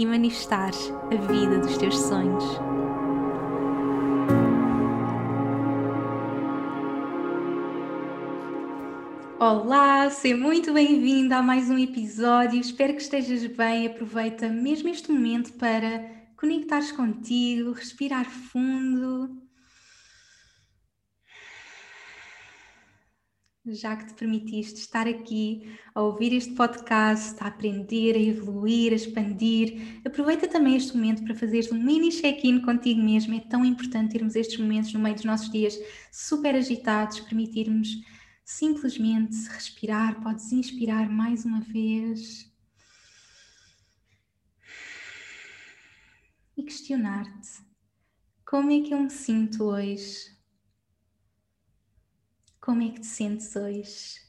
e manifestares a vida dos teus sonhos. Olá, seja muito bem-vinda a mais um episódio. Espero que estejas bem. Aproveita mesmo este momento para conectares contigo, respirar fundo já que te permitiste estar aqui a ouvir este podcast, a aprender, a evoluir, a expandir, aproveita também este momento para fazeres um mini check-in contigo mesmo. É tão importante termos estes momentos no meio dos nossos dias super agitados, permitirmos simplesmente respirar. Podes inspirar mais uma vez. E questionar-te: como é que eu me sinto hoje? Como é que te sentes hoje?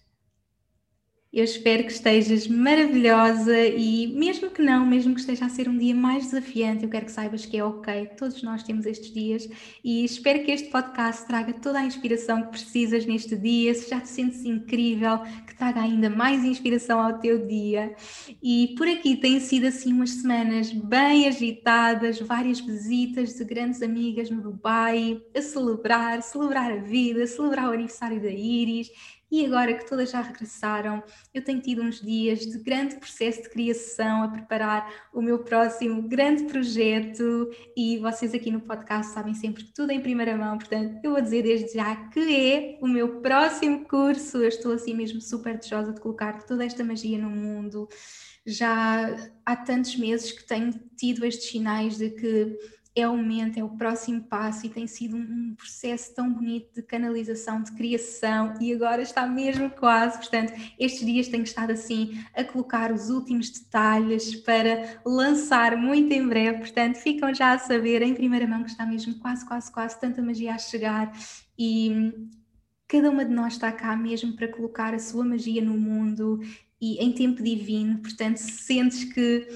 Eu espero que estejas maravilhosa e, mesmo que não, mesmo que esteja a ser um dia mais desafiante, eu quero que saibas que é ok, todos nós temos estes dias e espero que este podcast traga toda a inspiração que precisas neste dia. Se já te sentes incrível, que traga ainda mais inspiração ao teu dia. E por aqui têm sido assim umas semanas bem agitadas, várias visitas de grandes amigas no Dubai, a celebrar, celebrar a vida, celebrar o aniversário da Iris e agora que todas já regressaram, eu tenho tido uns dias de grande processo de criação a preparar o meu próximo grande projeto e vocês aqui no podcast sabem sempre tudo em primeira mão, portanto eu vou dizer desde já que é o meu próximo curso. Eu estou assim mesmo super desejosa de colocar toda esta magia no mundo. Já há tantos meses que tenho tido estes sinais de que é o momento, é o próximo passo e tem sido um, processo tão bonito de canalização, de criação e agora está mesmo quase. Portanto, estes dias tenho estado assim a colocar os últimos detalhes para lançar muito em breve. Portanto, ficam já a saber em primeira mão que está mesmo quase, quase, quase tanta magia a chegar e cada uma de nós está cá mesmo para colocar a sua magia no mundo e em tempo divino. Portanto, se sentes que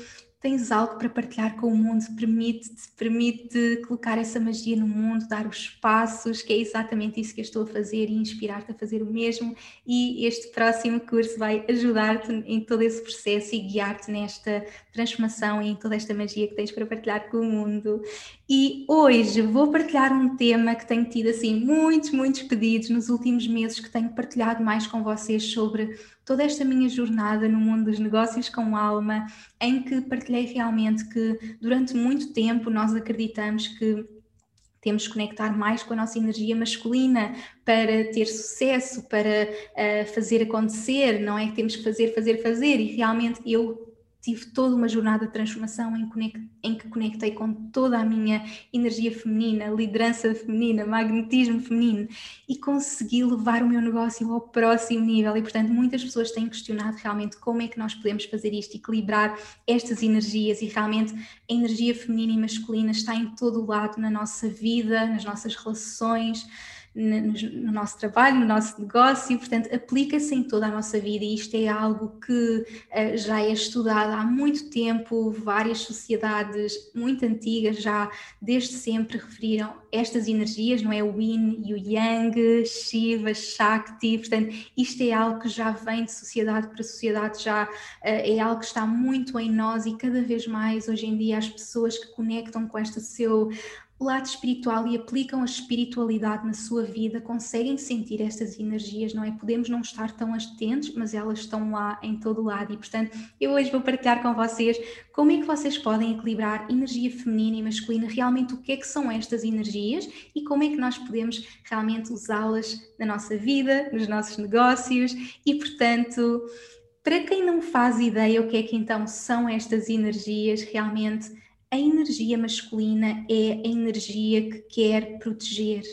tens algo para partilhar com o mundo, permite-te, permite colocar essa magia no mundo, dar os passos, que é exatamente isso que eu estou a fazer e inspirar-te a fazer o mesmo. E este próximo curso vai ajudar-te em todo esse processo e guiar-te nesta transformação e em toda esta magia que tens para partilhar com o mundo. E hoje vou partilhar um tema que tenho tido assim muitos, muitos pedidos nos últimos meses que tenho partilhado mais com vocês sobre toda esta minha jornada no mundo dos negócios com alma, em que partilhei realmente que durante muito tempo nós acreditamos que temos que conectar mais com a nossa energia masculina para ter sucesso, para uh, fazer acontecer, não é? Temos que fazer, fazer, fazer, e realmente eu tive toda uma jornada de transformação em, conect, em, que conectei com toda a minha energia feminina, liderança feminina, magnetismo feminino e consegui levar o meu negócio ao próximo nível. E, portanto, muitas pessoas têm questionado realmente como é que nós podemos fazer isto, equilibrar estas energias e realmente a energia feminina e masculina está em todo o lado na nossa vida, nas nossas relações no nosso trabalho, no nosso negócio, portanto, aplica-se em toda a nossa vida. E isto é algo que uh, já é estudado há muito tempo, várias sociedades muito antigas já desde sempre referiram estas energias, não é? O Yin e o Yang, Shiva, Shakti, portanto, isto é algo que já vem de sociedade para sociedade, já uh, é algo que está muito em nós. E cada vez mais hoje em dia as pessoas que conectam com este seu o lado espiritual e aplicam a espiritualidade na sua vida, conseguem sentir estas energias, não é? Podemos não estar tão atentos, mas elas estão lá em todo lado e, portanto, eu hoje vou partilhar com vocês como é que vocês podem equilibrar energia feminina e masculina, realmente o que é que são estas energias e como é que nós podemos realmente usá-las na nossa vida, nos nossos negócios e, portanto, para quem não faz ideia o que é que então são estas energias, realmente a energia masculina é a energia que quer proteger,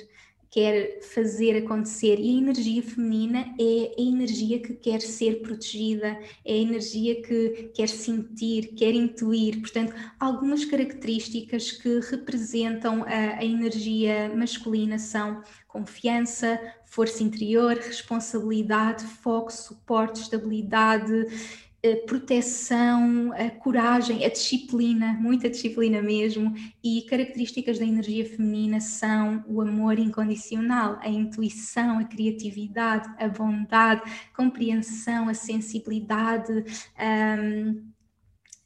quer fazer acontecer e a energia feminina é a energia que quer ser protegida, é a energia que quer sentir, quer intuir. Portanto, algumas características que representam a, a energia masculina são confiança, força interior, responsabilidade, foco, suporte, estabilidade, a proteção, a coragem, a disciplina, muita disciplina mesmo, e características da energia feminina são o amor incondicional, a intuição, a criatividade, a bondade, a compreensão, a sensibilidade. Um,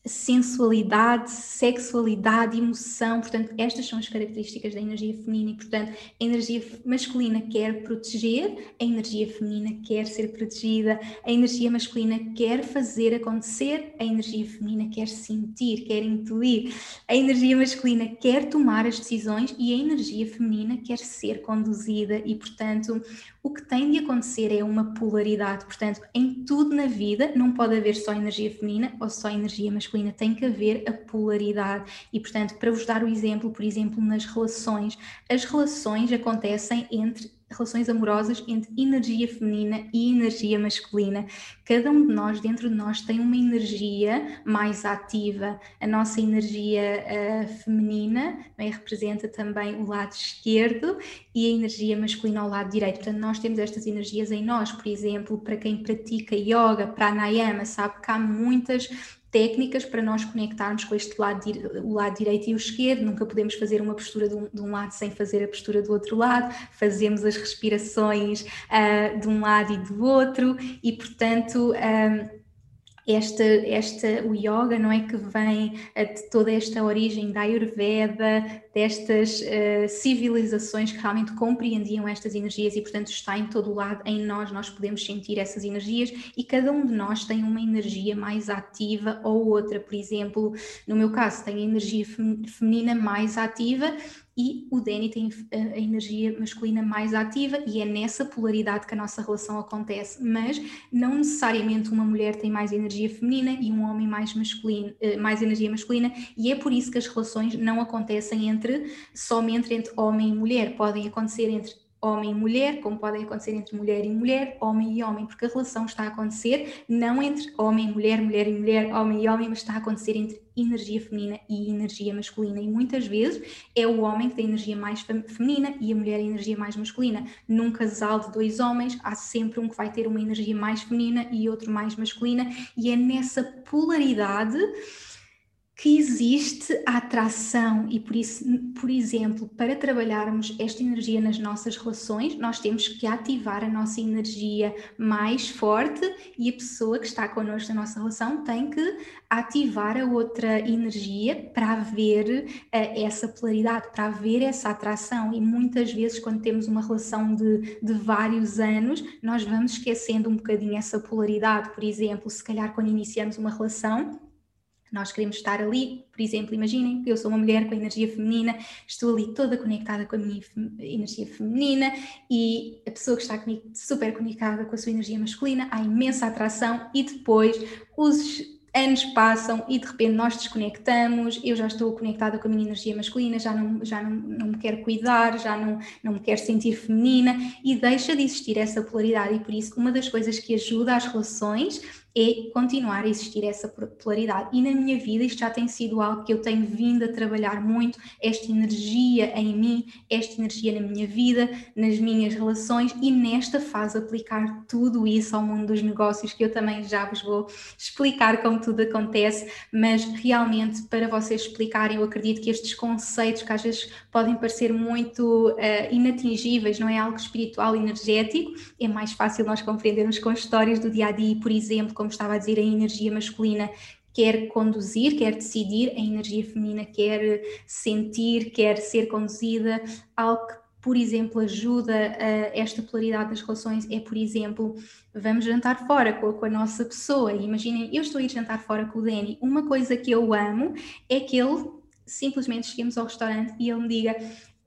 sensualidade, sexualidade, emoção, portanto, estas são as características da energia feminina e, portanto, a energia masculina quer proteger, a energia feminina quer ser protegida, a energia masculina quer fazer acontecer, a energia feminina quer sentir, quer intuir, a energia masculina quer tomar as decisões e a energia feminina quer ser conduzida e, portanto, o que tem de acontecer é uma polaridade, portanto, em tudo na vida não pode haver só energia feminina ou só energia masculina, tem que haver a polaridade. E, portanto, para vos dar o exemplo, por exemplo, nas relações, as relações acontecem entre relações amorosas entre energia feminina e energia masculina. Cada um de nós, dentro de nós, tem uma energia mais ativa. A nossa energia uh, feminina é? representa também o lado esquerdo e a energia masculina ao lado direito. Portanto, nós temos estas energias em nós. Por exemplo, para quem pratica yoga, pranayama, sabe que há muitas técnicas para nós conectarmos com este lado, o lado direito e o esquerdo, nunca podemos fazer uma postura de um, de um lado sem fazer a postura do outro lado, fazemos as respirações uh, de um lado e do outro, e portanto. Uh, esta, esta, o yoga, não é que vem eh, de toda esta origem da Ayurveda, destas uh, civilizações que realmente compreendiam estas energias e, portanto, está em todo o lado, em nós, nós podemos sentir essas energias e cada um de nós tem uma energia mais ativa ou outra. Por exemplo, no meu caso, tenho a energia feminina mais ativa e o Danny tem a energia masculina mais ativa e é nessa polaridade que a nossa relação acontece, mas não necessariamente uma mulher tem mais energia feminina e um homem mais masculino, eh, mais energia masculina e é por isso que as relações não acontecem entre somente entre homem e mulher, podem acontecer entre homem e mulher, como podem acontecer entre mulher e mulher, homem e homem, porque a relação está a acontecer não entre homem e mulher, mulher e mulher, homem e homem, mas está a acontecer entre energia feminina e energia masculina. E muitas vezes é o homem que tem energia mais feminina e a mulher a energia mais masculina. Num casal de dois homens, há sempre um que vai ter uma energia mais feminina e outro mais masculina, e é nessa polaridade que existe a atração e por isso, por exemplo, para trabalharmos esta energia nas nossas relações, nós temos que ativar a nossa energia mais forte e a pessoa que está connosco na nossa relação tem que ativar a outra energia para haver uh, essa polaridade, para haver essa atração. E muitas vezes quando temos uma relação de, de vários anos, nós vamos esquecendo um bocadinho essa polaridade, por exemplo, se calhar quando iniciamos uma relação nós queremos estar ali, por exemplo, imaginem que eu sou uma mulher com energia feminina, estou ali toda conectada com a minha energia feminina e a pessoa que está super conectada com a sua energia masculina, há imensa atração e depois os anos passam e de repente nós desconectamos, eu já estou conectada com a minha energia masculina, já não, já não, não me quero cuidar, já não, não me quero sentir feminina e deixa de existir essa polaridade. E por isso uma das coisas que ajuda as relações é continuar a existir essa polaridade. E na minha vida isto já tem sido algo que eu tenho vindo a trabalhar muito, esta energia em mim, esta energia na minha vida, nas minhas relações e nesta fase aplicar tudo isso ao mundo dos negócios, que eu também já vos vou explicar como tudo acontece, mas realmente para vocês explicarem, eu acredito que estes conceitos que às vezes podem parecer muito uh, inatingíveis, não é? Algo espiritual, energético, é mais fácil nós compreendermos com histórias do dia a dia, por exemplo, como estava a dizer, a energia masculina quer conduzir, quer decidir, a energia feminina quer sentir, quer ser conduzida, algo que, por exemplo, ajuda a esta polaridade das relações é, por exemplo, vamos jantar fora com a, com a nossa pessoa. Imaginem, eu estou a ir jantar fora com o Danny. Uma coisa que eu amo é que ele simplesmente cheguemos ao restaurante e ele me diga: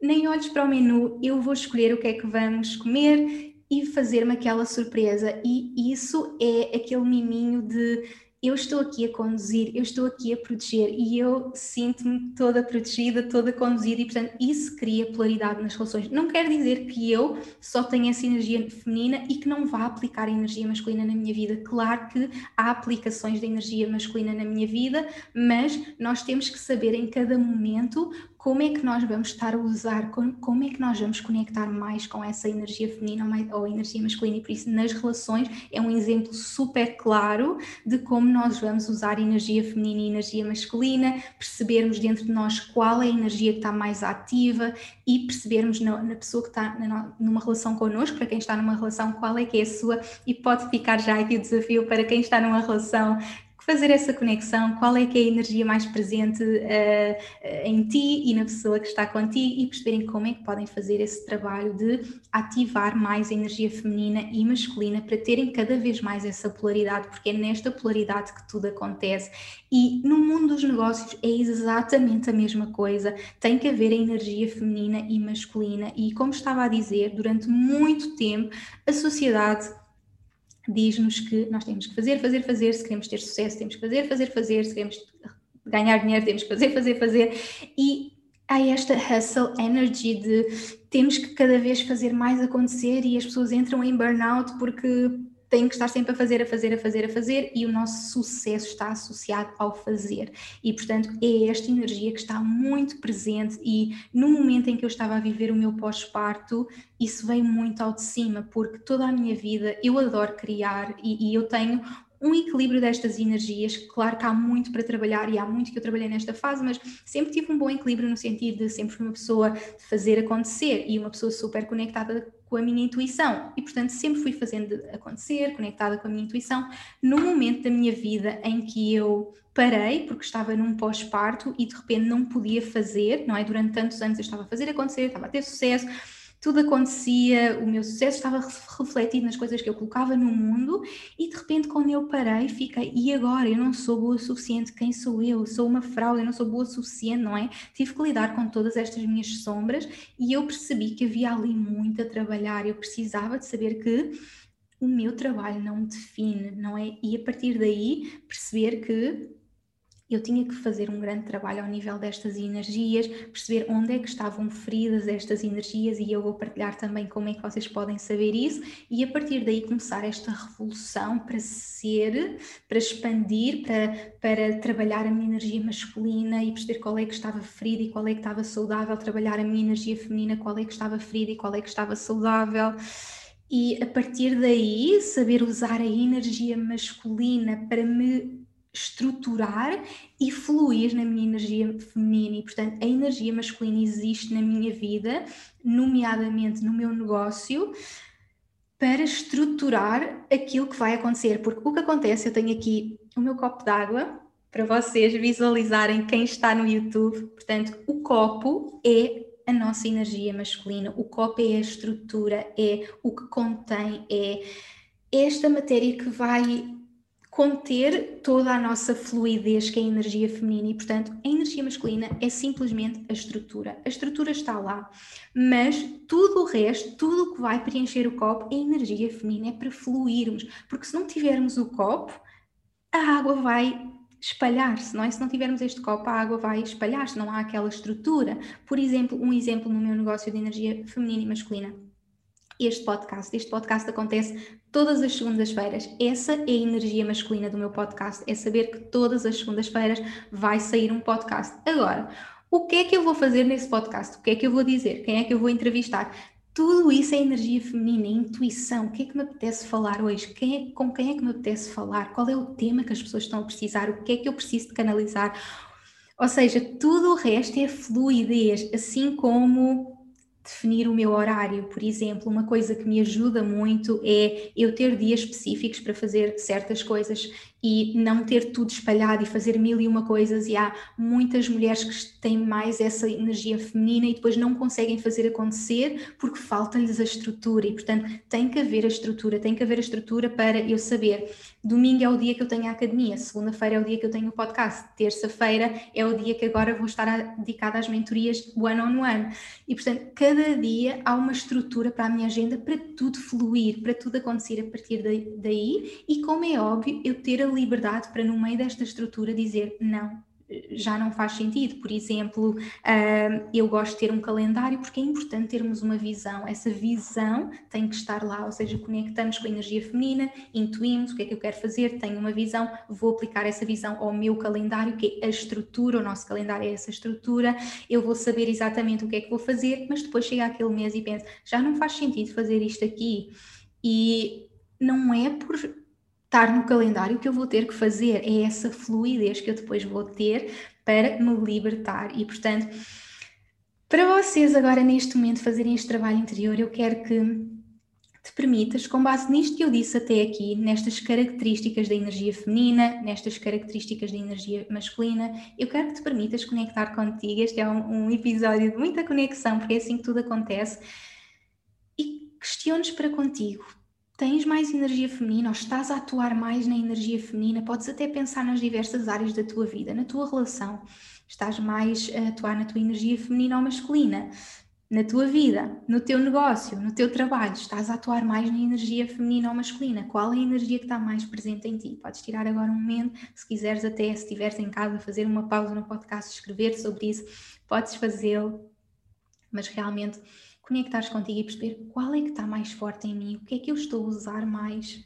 nem olhes para o menu, eu vou escolher o que é que vamos comer e fazer-me aquela surpresa. E isso é aquele miminho de eu estou aqui a conduzir, eu estou aqui a proteger e eu sinto-me toda protegida, toda conduzida e, portanto, isso cria polaridade nas relações. Não quer dizer que eu só tenha essa energia feminina e que não vá aplicar a energia masculina na minha vida. Claro que há aplicações da energia masculina na minha vida, mas nós temos que saber em cada momento como é que nós vamos estar a usar, como é que nós vamos conectar mais com essa energia feminina ou energia masculina? E por isso nas relações é um exemplo super claro de como nós vamos usar energia feminina e energia masculina, percebermos dentro de nós qual é a energia que está mais ativa e percebermos na, na pessoa que está na, numa relação connosco, para quem está numa relação, qual é que é a sua, e pode ficar já aqui o desafio para quem está numa relação fazer essa conexão, qual é que é a energia mais presente uh, em ti e na pessoa que está contigo e perceberem como é que podem fazer esse trabalho de ativar mais a energia feminina e masculina para terem cada vez mais essa polaridade, porque é nesta polaridade que tudo acontece. E no mundo dos negócios é exatamente a mesma coisa. Tem que haver a energia feminina e masculina, e como estava a dizer, durante muito tempo a sociedade diz-nos que nós temos que fazer, fazer, fazer, se queremos ter sucesso, temos que fazer, fazer, fazer, se queremos ganhar dinheiro, temos que fazer, fazer, fazer. E há esta hustle energy de temos que cada vez fazer mais acontecer e as pessoas entram em burnout porque tem que estar sempre a fazer, a fazer, a fazer, a fazer e o nosso sucesso está associado ao fazer. E, portanto, é esta energia que está muito presente e no momento em que eu estava a viver o meu pós-parto, isso veio muito ao de cima, porque toda a minha vida eu adoro criar e, e eu tenho um equilíbrio destas energias. Claro que há muito para trabalhar e há muito que eu trabalhei nesta fase, mas sempre tive um bom equilíbrio no sentido de sempre uma pessoa de fazer acontecer e uma pessoa super conectada com a minha intuição e, portanto, sempre fui fazendo acontecer, conectada com a minha intuição. No momento da minha vida em que eu parei, porque estava num pós-parto e de repente não podia fazer, não é? Durante tantos anos eu estava a fazer acontecer, estava a ter sucesso tudo acontecia, o meu sucesso estava refletido nas coisas que eu colocava no mundo e de repente quando eu parei fiquei, e agora? Eu não sou boa o suficiente, quem sou eu? Sou uma fraude, eu não sou boa o suficiente, não é? Tive que lidar com todas estas minhas sombras e eu percebi que havia ali muito a trabalhar, eu precisava de saber que o meu trabalho não me define, não é? E a partir daí perceber que eu tinha que fazer um grande trabalho ao nível destas energias, perceber onde é que estavam feridas estas energias e eu vou partilhar também como é que vocês podem saber isso e a partir daí começar esta revolução para ser, para expandir, para, para trabalhar a minha energia masculina e perceber qual é que estava ferida e qual é que estava saudável, trabalhar a minha energia feminina, qual é que estava ferida e qual é que estava saudável. E a partir daí, saber usar a energia masculina para me estruturar e fluir na minha energia feminina. E portanto a energia masculina existe na minha vida, nomeadamente no meu negócio, para estruturar aquilo que vai acontecer, porque o que acontece, eu tenho aqui o meu copo d'água para vocês visualizarem quem está no YouTube. Portanto, o copo é a nossa energia masculina, o copo é a estrutura, é o que contém, é esta matéria que vai conter toda a nossa fluidez, que é a energia feminina, e portanto a energia masculina é simplesmente a estrutura. A estrutura está lá, mas tudo o resto, tudo o que vai preencher o copo é energia feminina, é para fluirmos, porque se não tivermos o copo, a água vai espalhar-se, não é? Se não tivermos este copo, a água vai espalhar-se, não há aquela estrutura. Por exemplo, um exemplo no meu negócio de energia feminina e masculina este podcast. Este podcast acontece todas as segundas-feiras. Essa é a energia masculina do meu podcast, é saber que todas as segundas-feiras vai sair um podcast. Agora, o que é que eu vou fazer nesse podcast? O que é que eu vou dizer? Quem é que eu vou entrevistar? Tudo isso é energia feminina, é intuição. O que é que me apetece falar hoje? Quem é, com quem é que me apetece falar? Qual é o tema que as pessoas estão a precisar? O que é que eu preciso de canalizar? Ou seja, tudo o resto é fluidez, assim como definir o meu horário, por exemplo, uma coisa que me ajuda muito é eu ter dias específicos para fazer certas coisas e não ter tudo espalhado e fazer mil e uma coisas. E há muitas mulheres que têm mais essa energia feminina e depois não conseguem fazer acontecer porque falta-lhes a estrutura. E portanto tem que haver a estrutura, tem que haver a estrutura para eu saber domingo é o dia que eu tenho a academia, segunda-feira é o dia que eu tenho o podcast, terça-feira é o dia que agora vou estar dedicada às mentorias one on one. E portanto cada dia há uma estrutura para a minha agenda para tudo fluir, para tudo acontecer a partir daí. E como é óbvio eu ter liberdade para, no meio desta estrutura, dizer não, já não faz sentido. Por exemplo, eu gosto de ter um calendário porque é importante termos uma visão. Essa visão tem que estar lá, ou seja, conectamos com a energia feminina, intuímos o que é que eu quero fazer, tenho uma visão, vou aplicar essa visão ao meu calendário, que é a estrutura, o nosso calendário é essa estrutura, eu vou saber exatamente o que é que vou fazer, mas depois chega aquele mês e penso, já não faz sentido fazer isto aqui. E não é por estar no calendário que eu vou ter que fazer, é essa fluidez que eu depois vou ter para me libertar. E portanto, para vocês agora neste momento fazerem este trabalho interior, eu quero que te permitas, com base nisto que eu disse até aqui, nestas características da energia feminina, nestas características da energia masculina, eu quero que te permitas conectar contigo. Este é um, um episódio de muita conexão, porque é assim que tudo acontece. E questiones para contigo tens mais energia feminina ou estás a atuar mais na energia feminina, podes até pensar nas diversas áreas da tua vida, na tua relação. Estás mais a atuar na tua energia feminina ou masculina, na tua vida, no teu negócio, no teu trabalho, estás a atuar mais na energia feminina ou masculina? Qual é a energia que está mais presente em ti? Podes tirar agora um momento, se quiseres até, se estiveres em casa, fazer uma pausa no podcast, escrever sobre isso, podes fazê-lo, mas realmente conectares contigo e perceber qual é que está mais forte em mim, o que é que eu estou a usar mais.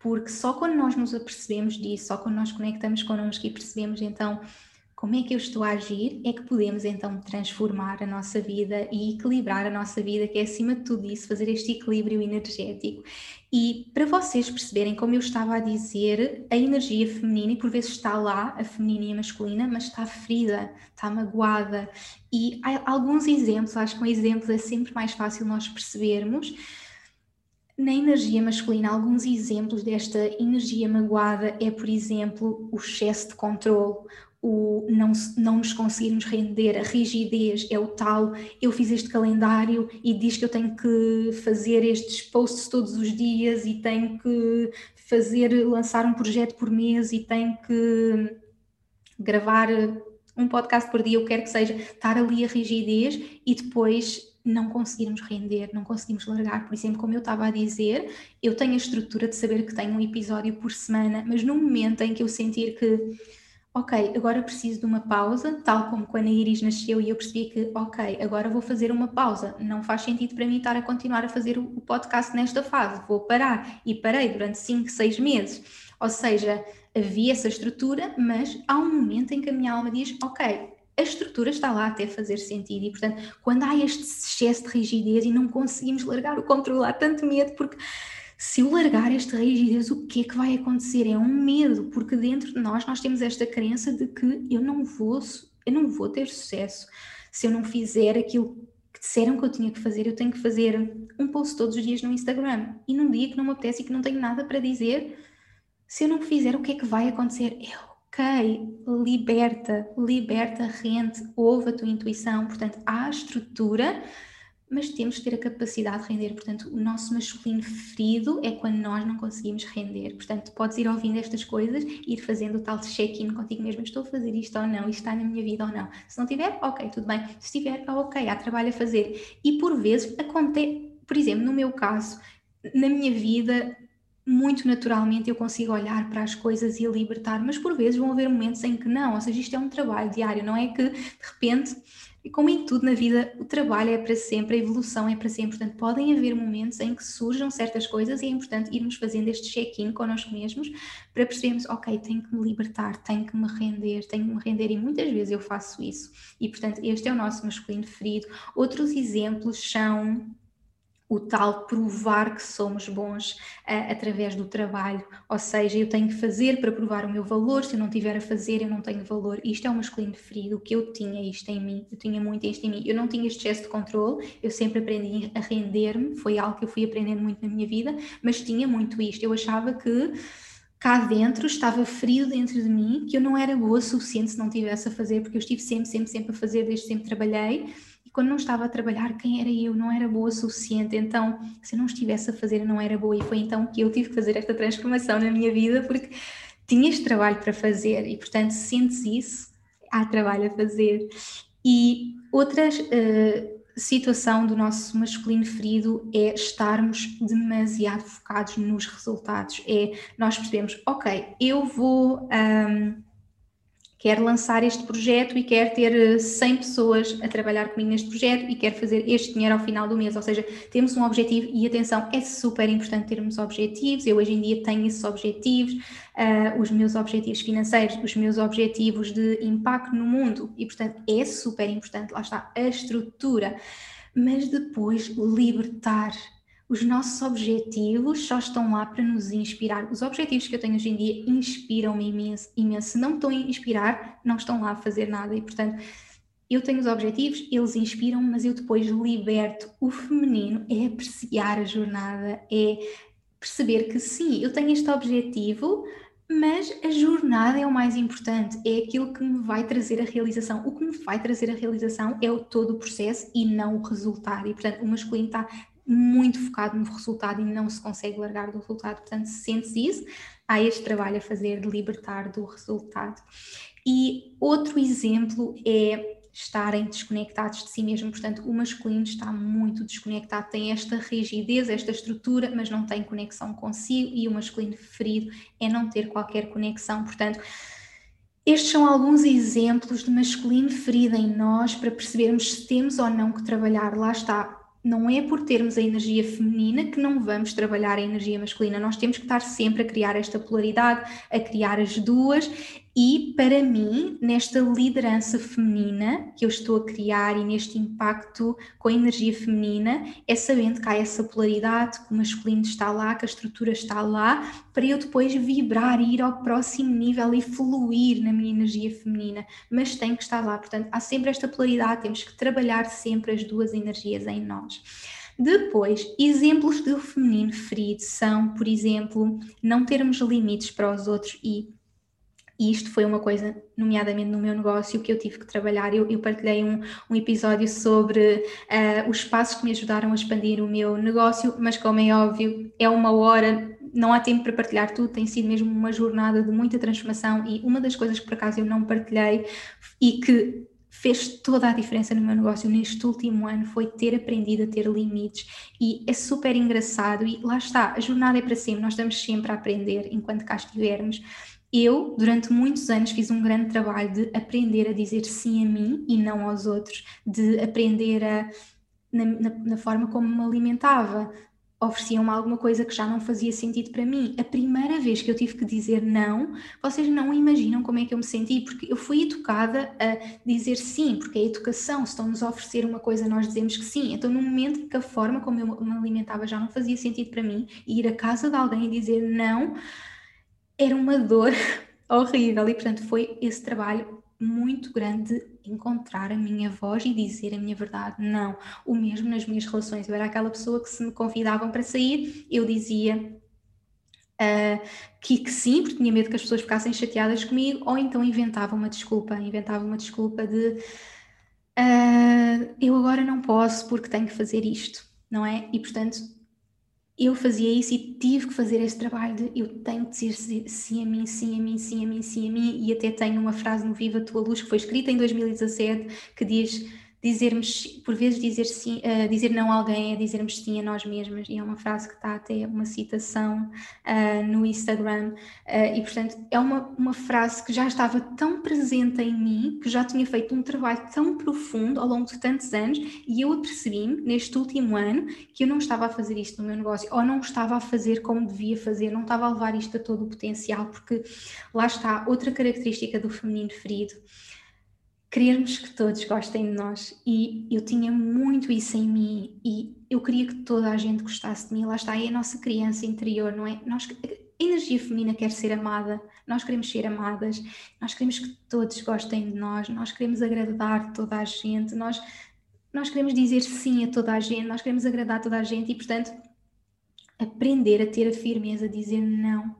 Porque só quando nós nos apercebemos disso, só quando nós conectamos connosco e percebemos então como é que eu estou a agir, é que podemos então transformar a nossa vida e equilibrar a nossa vida, que é acima de tudo isso, fazer este equilíbrio energético. E para vocês perceberem, como eu estava a dizer, a energia feminina, e por vezes está lá, a feminina e a masculina, mas está ferida, está magoada. E há alguns exemplos, acho que com exemplos é sempre mais fácil nós percebermos. Na energia masculina, alguns exemplos desta energia magoada é, por exemplo, o excesso de controle, o não, não nos conseguirmos render, a rigidez é o tal, eu fiz este calendário e diz que eu tenho que fazer estes posts todos os dias e tenho que fazer, lançar um projeto por mês e tenho que gravar um podcast por dia, eu quero que seja, estar ali a rigidez e depois não conseguirmos render, não conseguimos largar. Por exemplo, como eu estava a dizer, eu tenho a estrutura de saber que tenho um episódio por semana, mas no momento em que eu sentir que ok, agora preciso de uma pausa, tal como quando a Iris nasceu e eu percebi que, ok, agora vou fazer uma pausa, não faz sentido para mim estar a continuar a fazer o podcast nesta fase, vou parar. E parei durante 5, 6 meses. Ou seja, havia essa estrutura, mas há um momento em que a minha alma diz, ok, a estrutura está lá até fazer sentido e, portanto, quando há este excesso de rigidez e não conseguimos largar o controle, há tanto medo, porque se eu largar esta rigidez, o que é que vai acontecer? É um medo, porque dentro de nós nós temos esta crença de que eu não vou, eu não vou ter sucesso se eu não fizer aquilo que disseram que eu tinha que fazer. Eu tenho que fazer um post todos os dias no Instagram e num dia que não me apetece e que não tenho nada para dizer, se eu não fizer, o que é que vai acontecer? É ok, liberta, liberta, rente, ouve a tua intuição. Portanto, há estrutura mas temos que ter a capacidade de render. Portanto, o nosso masculino ferido é quando nós não conseguimos render. Portanto, podes ir ouvindo estas coisas ir fazendo o tal check-in contigo mesmo. Estou a fazer isto ou não? Isto está na minha vida ou não? Se não tiver, ok, tudo bem. Se tiver, ah, ok, há trabalho a fazer. E por vezes acontece, por exemplo, no meu caso, na minha vida, muito naturalmente eu consigo olhar para as coisas e libertar, mas por vezes vão haver momentos em que não, ou seja, isto é um trabalho diário, não é que de repente e como em tudo na vida, o trabalho é para sempre, a evolução é para sempre. Portanto, podem haver momentos em que surjam certas coisas e é importante irmos fazendo este check-in connosco mesmos para percebermos, ok, tenho que me libertar, tenho que me render, tenho que me render e muitas vezes eu faço isso. E portanto, este é o nosso masculino ferido. Outros exemplos são o tal provar que somos bons uh, através do trabalho, ou seja, eu tenho que fazer para provar o meu valor, se eu não tiver a fazer, eu não tenho valor. Isto é um masculino ferido, o que eu tinha isto em mim, eu tinha muito isto em mim. Eu não tinha este de controle, eu sempre aprendi a render-me, foi algo que eu fui aprendendo muito na minha vida, mas tinha muito isto. Eu achava que cá dentro estava ferido dentro de mim, que eu não era boa o suficiente se não tivesse a fazer, porque eu estive sempre, sempre, sempre a fazer, desde sempre trabalhei quando não estava a trabalhar, quem era eu? Não era boa o suficiente. Então, se eu não estivesse a fazer, não era boa. E foi então que eu tive que fazer esta transformação na minha vida, porque tinhas trabalho para fazer e, portanto, sentes isso, há trabalho a fazer. E outras. Uh, situação do nosso masculino ferido é estarmos demasiado focados nos resultados. É nós percebemos, ok, eu vou. Um, quero lançar este projeto e quero ter 100 eh, pessoas a trabalhar comigo neste projeto e quero fazer este dinheiro ao final do mês. Ou seja, temos um objetivo e atenção, é super importante termos objetivos. Eu hoje em dia tenho esses objetivos, uh, os meus objetivos financeiros, os meus objetivos de impacto no mundo e, portanto, é super importante. Lá está a estrutura. Mas depois libertar os nossos objetivos só estão lá para nos inspirar. Os objetivos que eu tenho hoje em dia inspiram-me imenso, imenso. Se não estão a inspirar, não estão lá a fazer nada. E, portanto, eu tenho os objetivos, eles inspiram, mas eu depois liberto. O feminino é apreciar a jornada, é perceber que sim, eu tenho este objetivo, mas a jornada é o mais importante, é aquilo que me vai trazer a realização. O que me vai trazer a realização é o todo o processo e não o resultado. E, portanto, o masculino está muito focado no resultado e não se consegue largar do resultado. Portanto, se sentes isso, há este trabalho a fazer de libertar do resultado. E outro exemplo é estarem desconectados de si mesmo. Portanto, o masculino está muito desconectado, tem esta rigidez, esta estrutura, mas não tem conexão consigo, e o masculino ferido é não ter qualquer conexão. Portanto, estes são alguns exemplos de masculino ferido em nós para percebermos se temos ou não que trabalhar. Lá está, não é por termos a energia feminina que não vamos trabalhar a energia masculina. Nós temos que estar sempre a criar esta polaridade, a criar as duas e para mim, nesta liderança feminina que eu estou a criar e neste impacto com a energia feminina, é sabendo que há essa polaridade, que o masculino está lá, que a estrutura está lá, para eu depois vibrar ir ao próximo nível e fluir na minha energia feminina, mas tem que estar lá. Portanto, há sempre esta polaridade, temos que trabalhar sempre as duas energias em nós. Depois, exemplos do feminino ferido são, por exemplo, não termos limites para os outros e e isto foi uma coisa, nomeadamente no meu negócio, que eu tive que trabalhar. Eu, eu partilhei um, um, episódio sobre uh, os passos que me ajudaram a expandir o meu negócio, mas como é óbvio, é uma hora, não há tempo para partilhar tudo, tem sido mesmo uma jornada de muita transformação. E uma das coisas que por acaso eu não partilhei e que fez toda a diferença no meu negócio neste último ano foi ter aprendido a ter limites e é super engraçado e lá está, a jornada é para sempre, nós estamos sempre a aprender enquanto cá estivermos eu, durante muitos anos, fiz um grande trabalho de aprender a dizer sim a mim e não aos outros, de aprender a, na, na, na forma como me alimentava. Ofereciam-me alguma coisa que já não fazia sentido para mim. A primeira vez que eu tive que dizer não, vocês não imaginam como é que eu me senti, porque eu fui educada a dizer sim, porque é educação. Se estão-nos a oferecer uma coisa, nós dizemos que sim. Então, no momento que a forma como eu me alimentava já não fazia sentido para mim, ir a casa de alguém e dizer não era uma dor horrível e portanto foi esse trabalho muito grande de encontrar a minha voz e dizer a minha verdade. Não, o mesmo nas minhas relações. Eu era aquela pessoa que se me convidavam para sair, eu dizia uh, que, que, sim, porque tinha medo que as pessoas ficassem chateadas comigo, ou então inventava uma desculpa, inventava uma desculpa de uh, eu agora não posso porque tenho que fazer isto, não é? E portanto eu fazia isso e tive que fazer esse trabalho de eu tenho que dizer sim a mim, sim a mim, sim a mim, sim a mim, e até tenho uma frase no Viva Tua Luz que foi escrita em 2017 que diz dizermos, por vezes dizer, sim, uh, dizer não a alguém é dizermos sim a nós mesmas, e é uma frase que está até uma citação uh, no Instagram, uh, e portanto é uma, uma frase que já estava tão presente em mim, que já tinha feito um trabalho tão profundo ao longo de tantos anos, e eu percebi-me neste último ano que eu não estava a fazer isto no meu negócio, ou não estava a fazer como devia fazer, não estava a levar isto a todo o potencial, porque lá está outra característica do feminino ferido querermos que todos gostem de nós. E eu tinha muito isso em mim e eu queria que toda a gente gostasse de mim, lá está, aí a nossa criança interior, não é? Nós, a energia feminina quer ser amada, nós queremos ser amadas, nós queremos que todos gostem de nós, nós queremos agradar toda a gente, nós, nós queremos dizer sim a toda a gente, nós queremos agradar toda a gente e, portanto, aprender a ter a firmeza, dizer não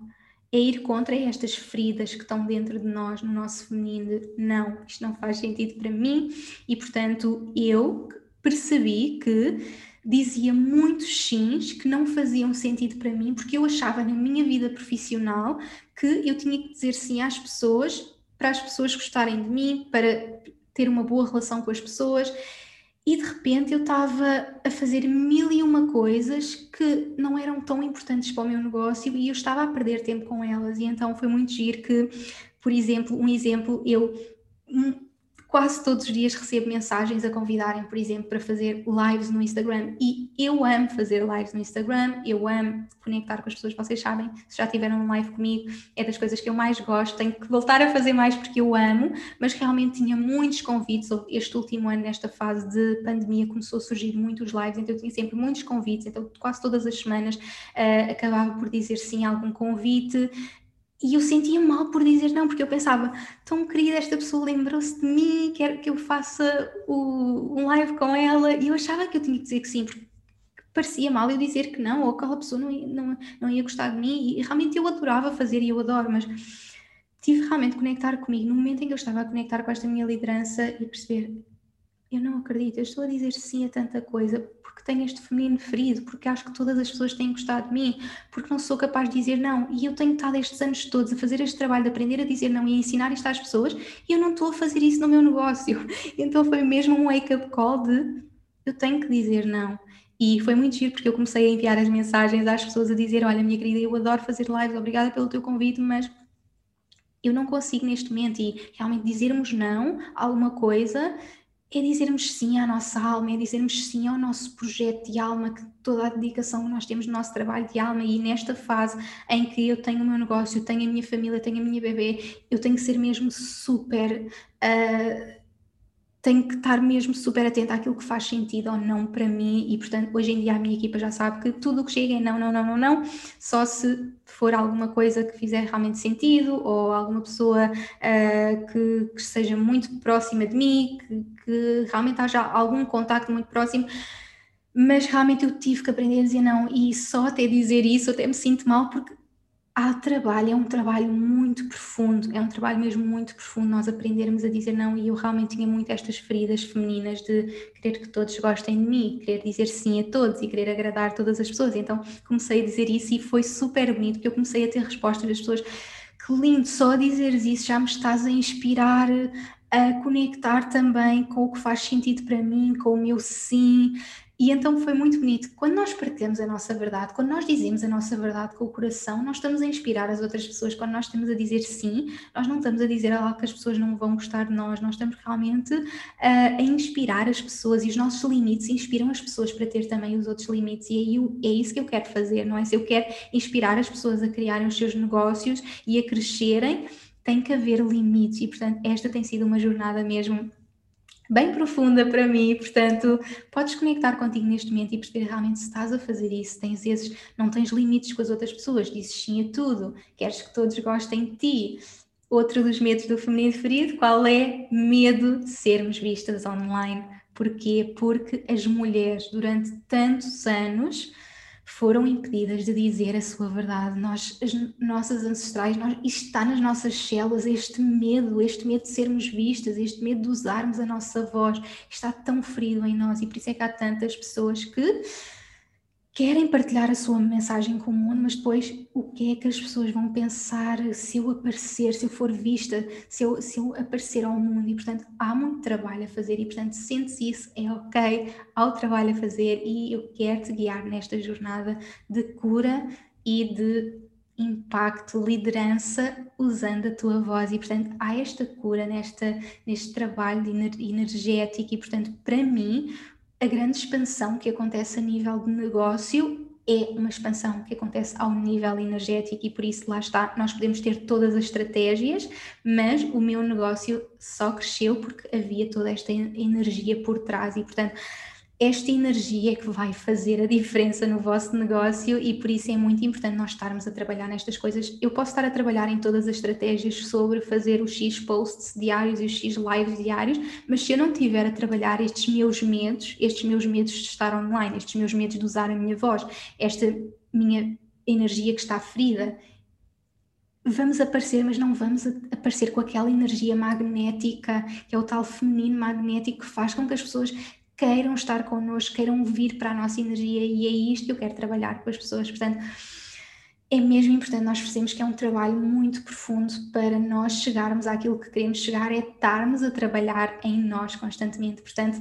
é ir contra estas feridas que estão dentro de nós, no nosso feminino, de, não, isto não faz sentido para mim, e portanto eu percebi que dizia muitos sims que não faziam sentido para mim, porque eu achava na minha vida profissional que eu tinha que dizer sim às pessoas, para as pessoas gostarem de mim, para ter uma boa relação com as pessoas, e de repente eu estava a fazer mil e uma coisas que não eram tão importantes para o meu negócio e eu estava a perder tempo com elas. E então foi muito giro que, por exemplo, um exemplo, eu quase todos os dias recebo mensagens a convidarem, por exemplo, para fazer lives no Instagram. E eu amo fazer lives no Instagram, eu amo conectar com as pessoas, vocês sabem, se já tiveram um live comigo, é das coisas que eu mais gosto, tenho que voltar a fazer mais porque eu amo, mas realmente tinha muitos convites, este último ano, nesta fase de pandemia, começou a surgir muitos lives, então eu tinha sempre muitos convites, então quase todas as semanas uh, acabava por dizer sim a algum convite, e eu sentia mal por dizer não, porque eu pensava, tão querida, esta pessoa lembrou-se de mim, quer que eu faça o, um live com ela, e eu achava que eu tinha que dizer que sim, porque parecia mal eu dizer que não, ou aquela pessoa não não, não ia gostar de mim, e realmente eu adorava fazer e eu adoro, mas tive realmente conectar comigo. No momento em que eu estava a conectar com esta minha liderança e perceber, eu não acredito, eu estou a dizer sim a tanta coisa, porque tenho este feminino ferido, porque acho que todas as pessoas têm gostado de mim, porque não sou capaz de dizer não. E eu tenho estado estes anos todos a fazer este trabalho de aprender a dizer não e a ensinar isto às pessoas, e eu não estou a fazer isso no meu negócio. Então foi mesmo um wake-up call de eu tenho que dizer não. E foi muito giro porque eu comecei a enviar as mensagens às pessoas a dizer: Olha, minha querida, eu adoro fazer lives, obrigada pelo teu convite, mas eu não consigo neste momento. E realmente dizermos não a alguma coisa é dizermos sim à nossa alma, é dizermos sim ao nosso projeto de alma, que toda a dedicação que nós temos no nosso trabalho de alma e nesta fase em que eu tenho o meu negócio, tenho a minha família, tenho a minha bebê, eu tenho que ser mesmo super uh, tenho que estar mesmo super atenta àquilo que faz sentido ou não para mim e portanto hoje em dia a minha equipa já sabe que tudo o que chega é não, não, não, não, não, só se for alguma coisa que fizer realmente sentido ou alguma pessoa uh, que, que, seja muito próxima de mim, que, que realmente haja algum contacto muito próximo, mas realmente eu tive que aprender a dizer não e só até dizer isso até me sinto mal porque há trabalho, é um trabalho muito profundo, é um trabalho mesmo muito profundo nós aprendermos a dizer não. E eu realmente tinha muito estas feridas femininas de querer que todos gostem de mim, querer dizer sim a todos e querer agradar todas as pessoas, então comecei a dizer isso e foi super bonito porque eu comecei a ter respostas das pessoas. Que lindo, só dizeres isso já me estás a inspirar a conectar também com o que faz sentido para mim, com o meu sim, e então foi muito bonito. Quando nós partilhamos a nossa verdade, quando nós dizemos a nossa verdade com o coração, nós estamos a inspirar as outras pessoas. Quando nós estamos a dizer sim, nós não estamos a dizer algo que as pessoas não vão gostar de nós, nós estamos realmente uh, a inspirar as pessoas e os nossos limites inspiram as pessoas para ter também os outros limites. E aí é isso que eu quero fazer, não é? Se eu quero inspirar as pessoas a criarem os seus negócios e a crescerem, tem que haver limites. E portanto, esta tem sido uma jornada mesmo bem profunda para mim, portanto, podes conectar contigo neste momento e perceber realmente se estás a fazer isso, tens esses, não tens limites com as outras pessoas, dizes sim a tudo, queres que todos gostem de ti. Outro dos medos do feminino ferido, qual é? Medo de sermos vistas online. Porquê? Porque as mulheres, durante tantos anos, foram impedidas de dizer a sua verdade. Nós, as nossas ancestrais, nós, isto está nas nossas células, este medo, este medo de sermos vistas, este medo de usarmos a nossa voz, está tão ferido em nós e por isso é que há tantas pessoas que querem partilhar a sua mensagem com o mundo, mas depois o que é que as pessoas vão pensar se eu aparecer, se eu for vista, se eu, se eu aparecer ao mundo? E portanto há muito trabalho a fazer e portanto sentes isso, é ok, há o trabalho a fazer e eu quero te guiar nesta jornada de cura e de impacto, liderança usando a tua voz e portanto há esta cura nesta, neste trabalho energético e portanto para mim a grande expansão que acontece a nível de negócio é uma expansão que acontece ao nível energético e por isso lá está, nós podemos ter todas as estratégias, mas o meu negócio só cresceu porque havia toda esta energia por trás e portanto esta energia é que vai fazer a diferença no vosso negócio e por isso é muito importante nós estarmos a trabalhar nestas coisas. Eu posso estar a trabalhar em todas as estratégias sobre fazer os X posts diários e os X lives diários, mas se eu não tiver a trabalhar estes meus medos, estes meus medos de estar online, estes meus medos de usar a minha voz, esta minha energia que está ferida, vamos aparecer, mas não vamos aparecer com aquela energia magnética, que é o tal feminino magnético que faz com que as pessoas queiram estar connosco, queiram vir para a nossa energia e é isto que eu quero trabalhar com as pessoas. Portanto, é mesmo importante nós percebemos que é um trabalho muito profundo para nós chegarmos àquilo que queremos chegar, é estarmos a trabalhar em nós constantemente. Portanto,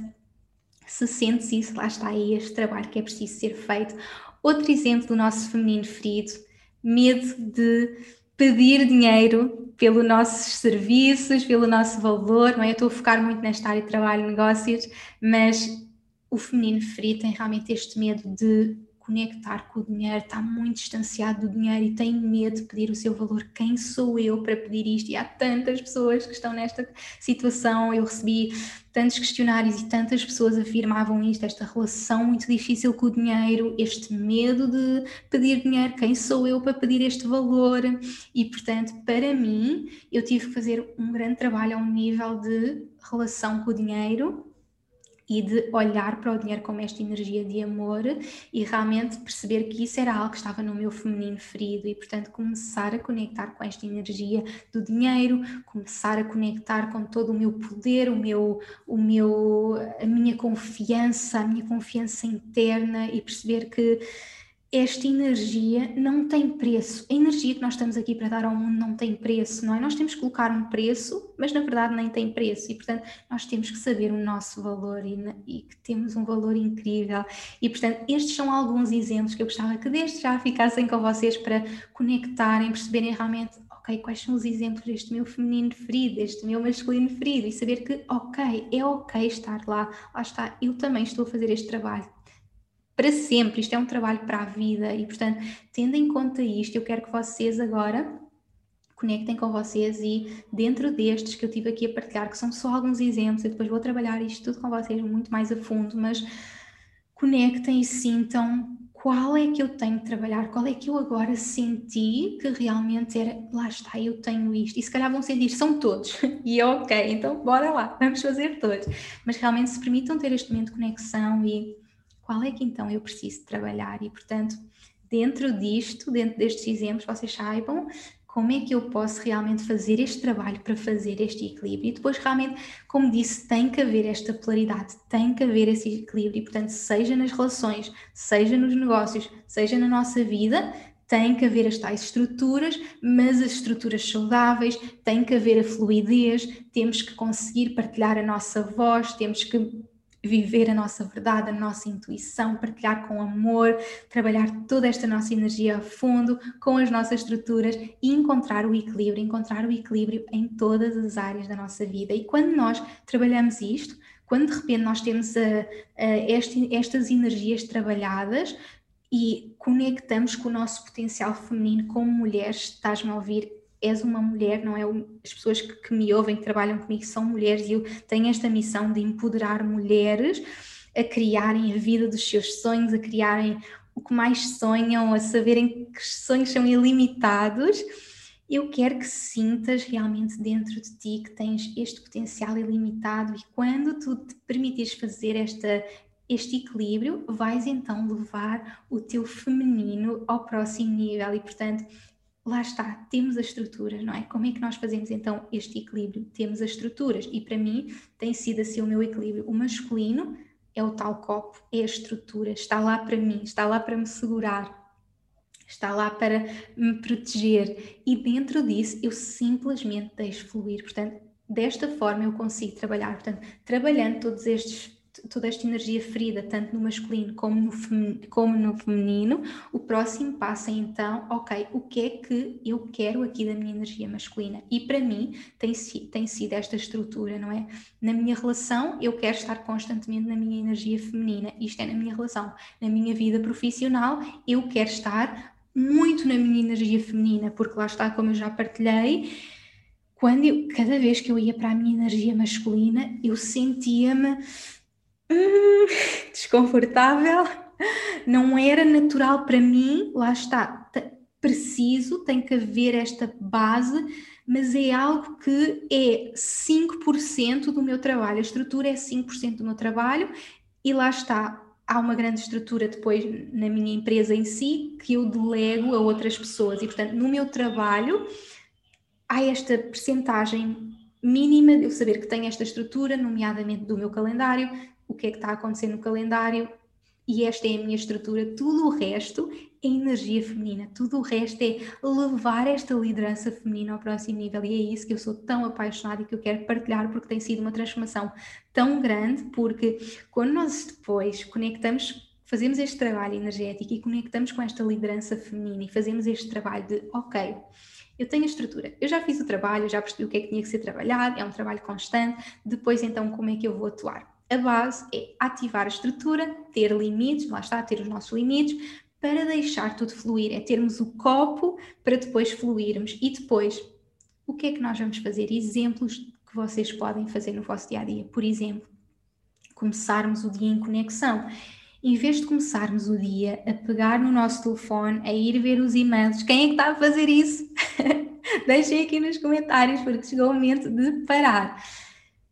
se sentes isso, lá está aí este trabalho que é preciso ser feito. Outro exemplo do nosso feminino ferido, medo de pedir dinheiro pelos nossos serviços, pelo nosso valor, não é? Eu estou a focar muito nesta área de trabalho e negócios, mas o feminino ferido tem realmente este medo de conectar com o dinheiro, está muito distanciado do dinheiro e tem medo de pedir o seu valor. Quem sou eu para pedir isto? E há tantas pessoas que estão nesta situação. Eu recebi tantos questionários e tantas pessoas afirmavam isto, esta relação muito difícil com o dinheiro, este medo de pedir dinheiro. Quem sou eu para pedir este valor? E portanto, para mim, eu tive que fazer um grande trabalho ao nível de relação com o dinheiro e de olhar para o dinheiro como esta energia de amor e realmente perceber que isso era algo que estava no meu feminino ferido e portanto começar a conectar com esta energia do dinheiro, começar a conectar com todo o meu poder, o meu o meu a minha confiança, a minha confiança interna e perceber que esta energia não tem preço. A energia que nós estamos aqui para dar ao mundo não tem preço, não é? Nós temos que colocar um preço, mas na verdade nem tem preço. E, portanto, nós temos que saber o nosso valor e, e que temos um valor incrível. E, portanto, estes são alguns exemplos que eu gostava que desde já ficassem com vocês para conectarem, perceberem realmente, ok, quais são os exemplos deste meu feminino ferido, deste meu masculino ferido e saber que, ok, é ok estar lá, lá está, eu também estou a fazer este trabalho para sempre, isto é um trabalho para a vida e, portanto, tendo em conta isto, eu quero que vocês agora conectem com vocês e dentro destes que eu tive aqui a partilhar, que são só alguns exemplos, eu depois vou trabalhar isto tudo com vocês muito mais a fundo, mas conectem e sintam qual é que eu tenho de trabalhar, qual é que eu agora senti que realmente era, lá está, eu tenho isto, e se calhar vão sentir, são todos, e é ok, então bora lá, vamos fazer todos, mas realmente se permitam ter este momento de conexão e qual é que então eu preciso trabalhar? E, portanto, dentro disto, dentro destes exemplos, vocês saibam como é que eu posso realmente fazer este trabalho para fazer este equilíbrio. E depois, realmente, como disse, tem que haver esta polaridade, tem que haver esse equilíbrio. E, portanto, seja nas relações, seja nos negócios, seja na nossa vida, tem que haver as tais estruturas, mas as estruturas saudáveis, tem que haver a fluidez, temos que conseguir partilhar a nossa voz, temos que viver a nossa verdade, a nossa intuição, partilhar com amor, trabalhar toda esta nossa energia a fundo com as nossas estruturas e encontrar o equilíbrio, encontrar o equilíbrio em todas as áreas da nossa vida. E quando nós trabalhamos isto, quando de repente nós temos a, a este, estas energias trabalhadas, e conectamos com o nosso potencial feminino como mulheres, estás-me a ouvir, és uma mulher, não é? As pessoas que, que me ouvem, que trabalham comigo, são mulheres e eu tenho esta missão de empoderar mulheres a criarem a vida dos seus sonhos, a criarem o que mais sonham, a saberem que os sonhos são ilimitados. Eu quero que sintas realmente dentro de ti que tens este potencial ilimitado e quando tu te permitires fazer esta, este equilíbrio, vais então levar o teu feminino ao próximo nível e, portanto, lá está, temos as estruturas, não é? Como é que nós fazemos então este equilíbrio? Temos as estruturas e para mim tem sido assim o meu equilíbrio. O masculino é o tal copo, é a estrutura, está lá para mim, está lá para me segurar, está lá para me proteger e dentro disso eu simplesmente deixo fluir. Portanto, desta forma eu consigo trabalhar. Portanto, trabalhando todos estes toda esta energia ferida, tanto no masculino como no, feminino, como no feminino, o próximo passo é então, ok, o que é que eu quero aqui da minha energia masculina? E para mim tem, tem sido esta estrutura, não é? Na minha relação, eu quero estar constantemente na minha energia feminina, isto é na minha relação. Na minha vida profissional, eu quero estar muito na minha energia feminina, porque lá está, como eu já partilhei, quando eu, cada vez que eu ia para a minha energia masculina, eu sentia-me desconfortável, não era natural para mim, lá está, preciso, tem que haver esta base, mas é algo que é 5% do meu trabalho, a estrutura é 5% do meu trabalho e lá está, há uma grande estrutura depois na minha empresa em si que eu delego a outras pessoas. E portanto no meu trabalho há esta percentagem mínima de eu saber que tenho esta estrutura, nomeadamente do meu calendário, o que é que está a acontecer no calendário, e esta é a minha estrutura, tudo o resto é energia feminina, tudo o resto é levar esta liderança feminina ao próximo nível. E é isso que eu sou tão apaixonada e que eu quero partilhar porque tem sido uma transformação tão grande, porque quando nós depois conectamos fazemos este trabalho energético e conectamos com esta liderança feminina e fazemos este trabalho de, ok, eu tenho a estrutura, eu já fiz o trabalho, já percebi o que é que tinha que ser trabalhado, é um trabalho constante, depois então como é que eu vou atuar? A base é ativar a estrutura, ter limites, lá está, ter os nossos limites, para deixar tudo fluir, é termos o copo para depois fluirmos. E depois, o que é que nós vamos fazer? Exemplos que vocês podem fazer no vosso dia a dia. Por exemplo, começarmos o dia em conexão. Em vez de começarmos o dia a pegar no nosso telefone, a ir ver os e-mails, quem é que está a fazer isso? Deixem aqui nos comentários, porque chegou o momento de parar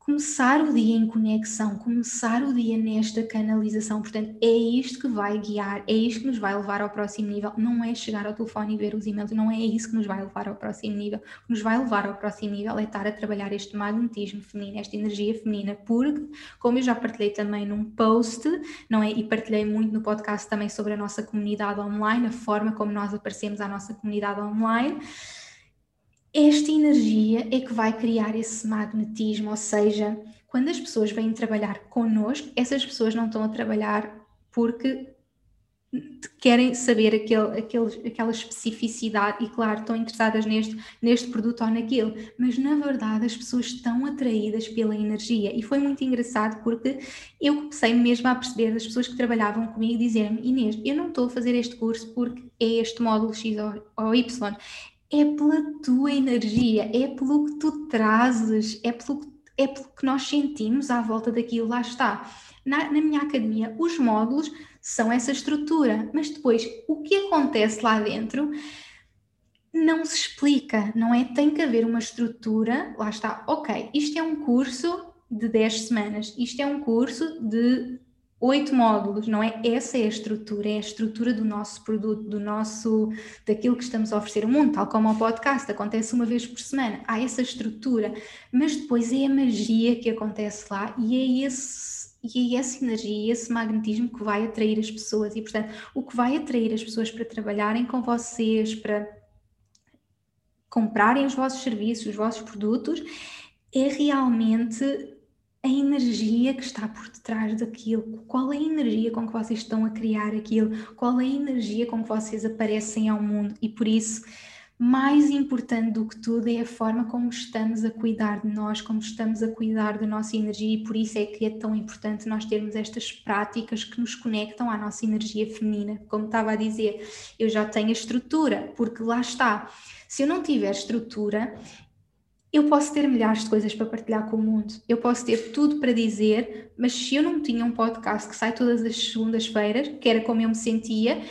começar o dia em conexão, começar o dia nesta canalização. Portanto, é isto que vai guiar, é isto que nos vai levar ao próximo nível. Não é chegar ao telefone e ver os e-mails, não é isso que nos vai levar ao próximo nível. O que nos vai levar ao próximo nível é estar a trabalhar este magnetismo feminino, esta energia feminina, porque, como eu já partilhei também num post, não é? E partilhei muito no podcast também sobre a nossa comunidade online, a forma como nós aparecemos à nossa comunidade online esta energia é que vai criar esse magnetismo, ou seja, quando as pessoas vêm trabalhar connosco, essas pessoas não estão a trabalhar porque querem saber aquele, aquele, aquela especificidade e, claro, estão interessadas neste, neste produto ou naquilo, mas na verdade as pessoas estão atraídas pela energia. E foi muito engraçado porque eu comecei mesmo a perceber das pessoas que trabalhavam comigo dizer-me Inês, eu não estou a fazer este curso porque é este módulo X ou, ou Y, é pela tua energia, é pelo que tu trazes, é pelo, é pelo que nós sentimos à volta daquilo, lá está. Na, na, minha academia, os módulos são essa estrutura, mas depois o que acontece lá dentro não se explica, não é? Tem que haver uma estrutura, lá está, ok, isto é um curso de 10 semanas, isto é um curso de oito módulos, não é? Essa é a estrutura, é a estrutura do nosso produto, do nosso, daquilo que estamos a oferecer ao mundo, tal como o podcast, acontece uma vez por semana. Há essa estrutura, mas depois é a magia que acontece lá e é esse e é essa energia, esse magnetismo que vai atrair as pessoas e, portanto, o que vai atrair as pessoas para trabalharem com vocês, para comprarem os vossos serviços, os vossos produtos, é realmente a energia que está por detrás daquilo, qual é a energia com que vocês estão a criar aquilo, qual é a energia com que vocês aparecem ao mundo e por isso mais importante do que tudo é a forma como estamos a cuidar de nós, como estamos a cuidar da nossa energia e por isso é que é tão importante nós termos estas práticas que nos conectam à nossa energia feminina. Como estava a dizer, eu já tenho a estrutura, porque lá está. Se eu não tiver estrutura, eu posso ter milhares de coisas para partilhar com o mundo, eu posso ter tudo para dizer, mas se eu não tinha um podcast que sai todas as segundas-feiras, que era como eu me sentia,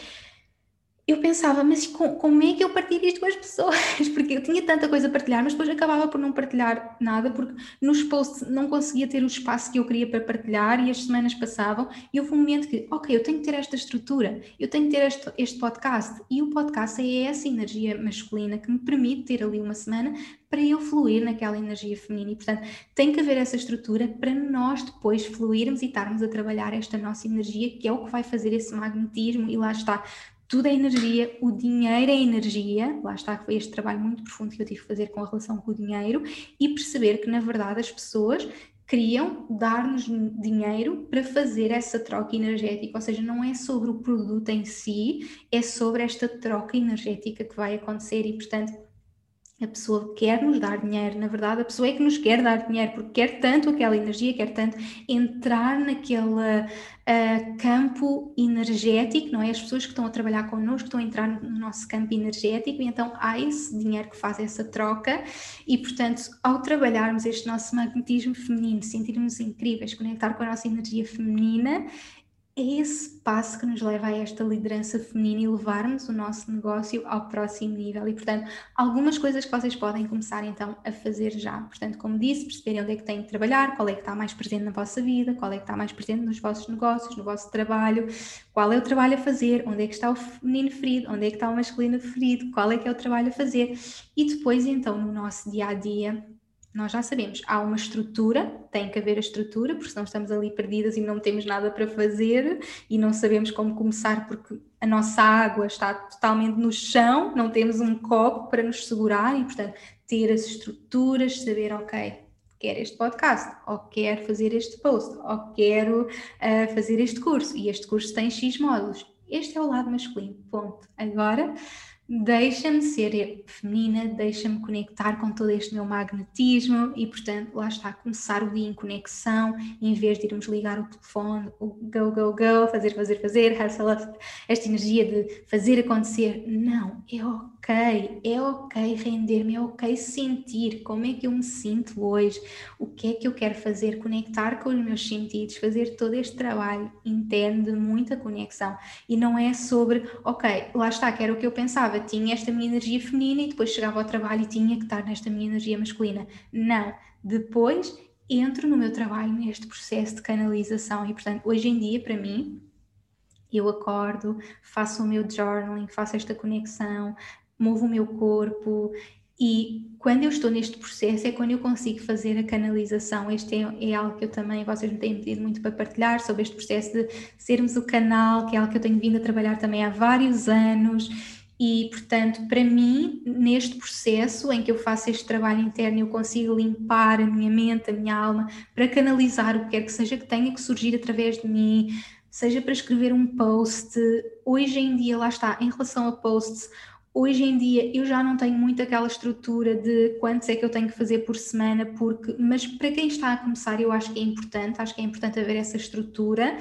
eu pensava, mas como é que eu partilho isto com as pessoas? Porque eu tinha tanta coisa a partilhar, mas depois acabava por não partilhar nada, porque nos posts não conseguia ter o espaço que eu queria para partilhar e as semanas passavam e houve um momento que, ok, eu tenho que ter esta estrutura, eu tenho que ter este, este podcast e o podcast é essa energia masculina que me permite ter ali uma semana para eu fluir naquela energia feminina e, portanto, tem que haver essa estrutura para nós depois fluirmos e estarmos a trabalhar esta nossa energia, que é o que vai fazer esse magnetismo e lá está, tudo é energia, o dinheiro é energia, lá está, foi este trabalho muito profundo que eu tive que fazer com a relação com o dinheiro e perceber que, na verdade, as pessoas queriam dar-nos dinheiro para fazer essa troca energética, ou seja, não é sobre o produto em si, é sobre esta troca energética que vai acontecer e, portanto, a pessoa quer nos dar dinheiro, na verdade, a pessoa é que nos quer dar dinheiro, porque quer tanto aquela energia, quer tanto entrar naquele uh, campo energético, não é? As pessoas que estão a trabalhar connosco estão a entrar no nosso campo energético, e então há esse dinheiro que faz essa troca, e portanto, ao trabalharmos este nosso magnetismo feminino, sentirmos incríveis, conectar com a nossa energia feminina, é esse passo que nos leva a esta liderança feminina e levarmos o nosso negócio ao próximo nível. E, portanto, algumas coisas que vocês podem começar então a fazer já. Portanto, como disse, perceberem onde é que têm que trabalhar, qual é que está mais presente na vossa vida, qual é que está mais presente nos vossos negócios, no vosso trabalho, qual é o trabalho a fazer, onde é que está o feminino ferido, onde é que está o masculino ferido, qual é que é o trabalho a fazer. E depois, então, no nosso dia a dia, nós já sabemos, há uma estrutura, tem que haver a estrutura, porque senão estamos ali perdidas e não temos nada para fazer e não sabemos como começar porque a nossa água está totalmente no chão, não temos um copo para nos segurar e, portanto, ter as estruturas, saber, ok, quero este podcast, ou quero fazer este post, ou quero uh, fazer este curso, e este curso tem X módulos. Este é o lado masculino, ponto. Agora deixa-me ser feminina, deixa-me conectar com todo este meu magnetismo e, portanto, lá está, começar o dia em conexão, em vez de irmos ligar o telefone, o go, go, go, fazer, fazer, fazer, esta energia de fazer acontecer. Não, é ok, é ok render-me, é ok sentir como é que eu me sinto hoje, o que é que eu quero fazer, conectar com os meus sentidos, fazer todo este trabalho interno de muita conexão e não é sobre, ok, lá está, que era o que eu pensava tinha esta minha energia feminina e depois chegava ao trabalho e tinha que estar nesta minha energia masculina. Não, depois entro no meu trabalho neste processo de canalização e, portanto, hoje em dia, para mim, eu acordo, faço o meu journaling, faço esta conexão, movo o meu corpo e quando eu estou neste processo é quando eu consigo fazer a canalização. Este é, é, algo que eu também, vocês me têm pedido muito para partilhar sobre este processo de sermos o canal, que é algo que eu tenho vindo a trabalhar também há vários anos e, portanto, para mim, neste processo em que eu faço este trabalho interno, eu consigo limpar a minha mente, a minha alma, para canalizar o que quer que seja que tenha que surgir através de mim, seja para escrever um post. Hoje em dia, lá está, em relação a posts, hoje em dia eu já não tenho muito aquela estrutura de quantos é que eu tenho que fazer por semana, porque, mas para quem está a começar, eu acho que é importante, acho que é importante haver essa estrutura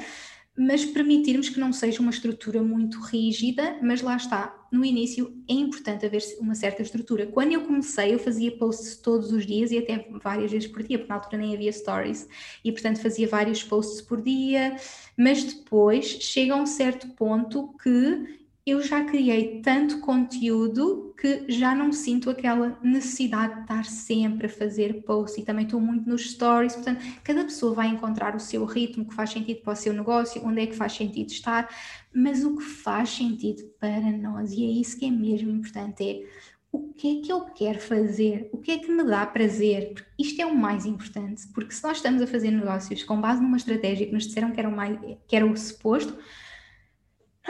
mas permitirmos que não seja uma estrutura muito rígida, mas lá está, no início é importante haver uma certa estrutura. Quando eu comecei, eu fazia posts todos os dias e até várias vezes por dia, porque na altura nem havia stories, e portanto fazia vários posts por dia, mas depois chega a um certo ponto que eu já criei tanto conteúdo que já não sinto aquela necessidade de estar sempre a fazer posts e também estou muito nos stories, portanto, cada pessoa vai encontrar o seu ritmo que faz sentido para o seu negócio, onde é que faz sentido estar, mas o que faz sentido para nós, e é isso que é mesmo importante, é o que é que eu quero fazer, o que é que me dá prazer, porque isto é o mais importante, porque se nós estamos a fazer negócios com base numa estratégia que nos disseram que era o, mais, que era o suposto,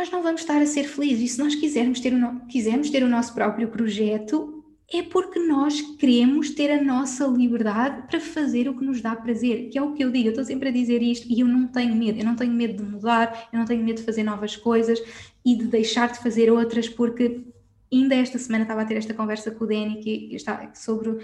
nós não vamos estar a ser felizes. E se nós quisermos ter, o, quisermos ter o nosso próprio projeto, é porque nós queremos ter a nossa liberdade para fazer o que nos dá prazer, que é o que eu digo, eu estou sempre a dizer isto e eu não tenho medo, eu não tenho medo de mudar, eu não tenho medo de fazer novas coisas e de deixar de fazer outras, porque ainda esta semana estava a ter esta conversa com o Danny que está sobre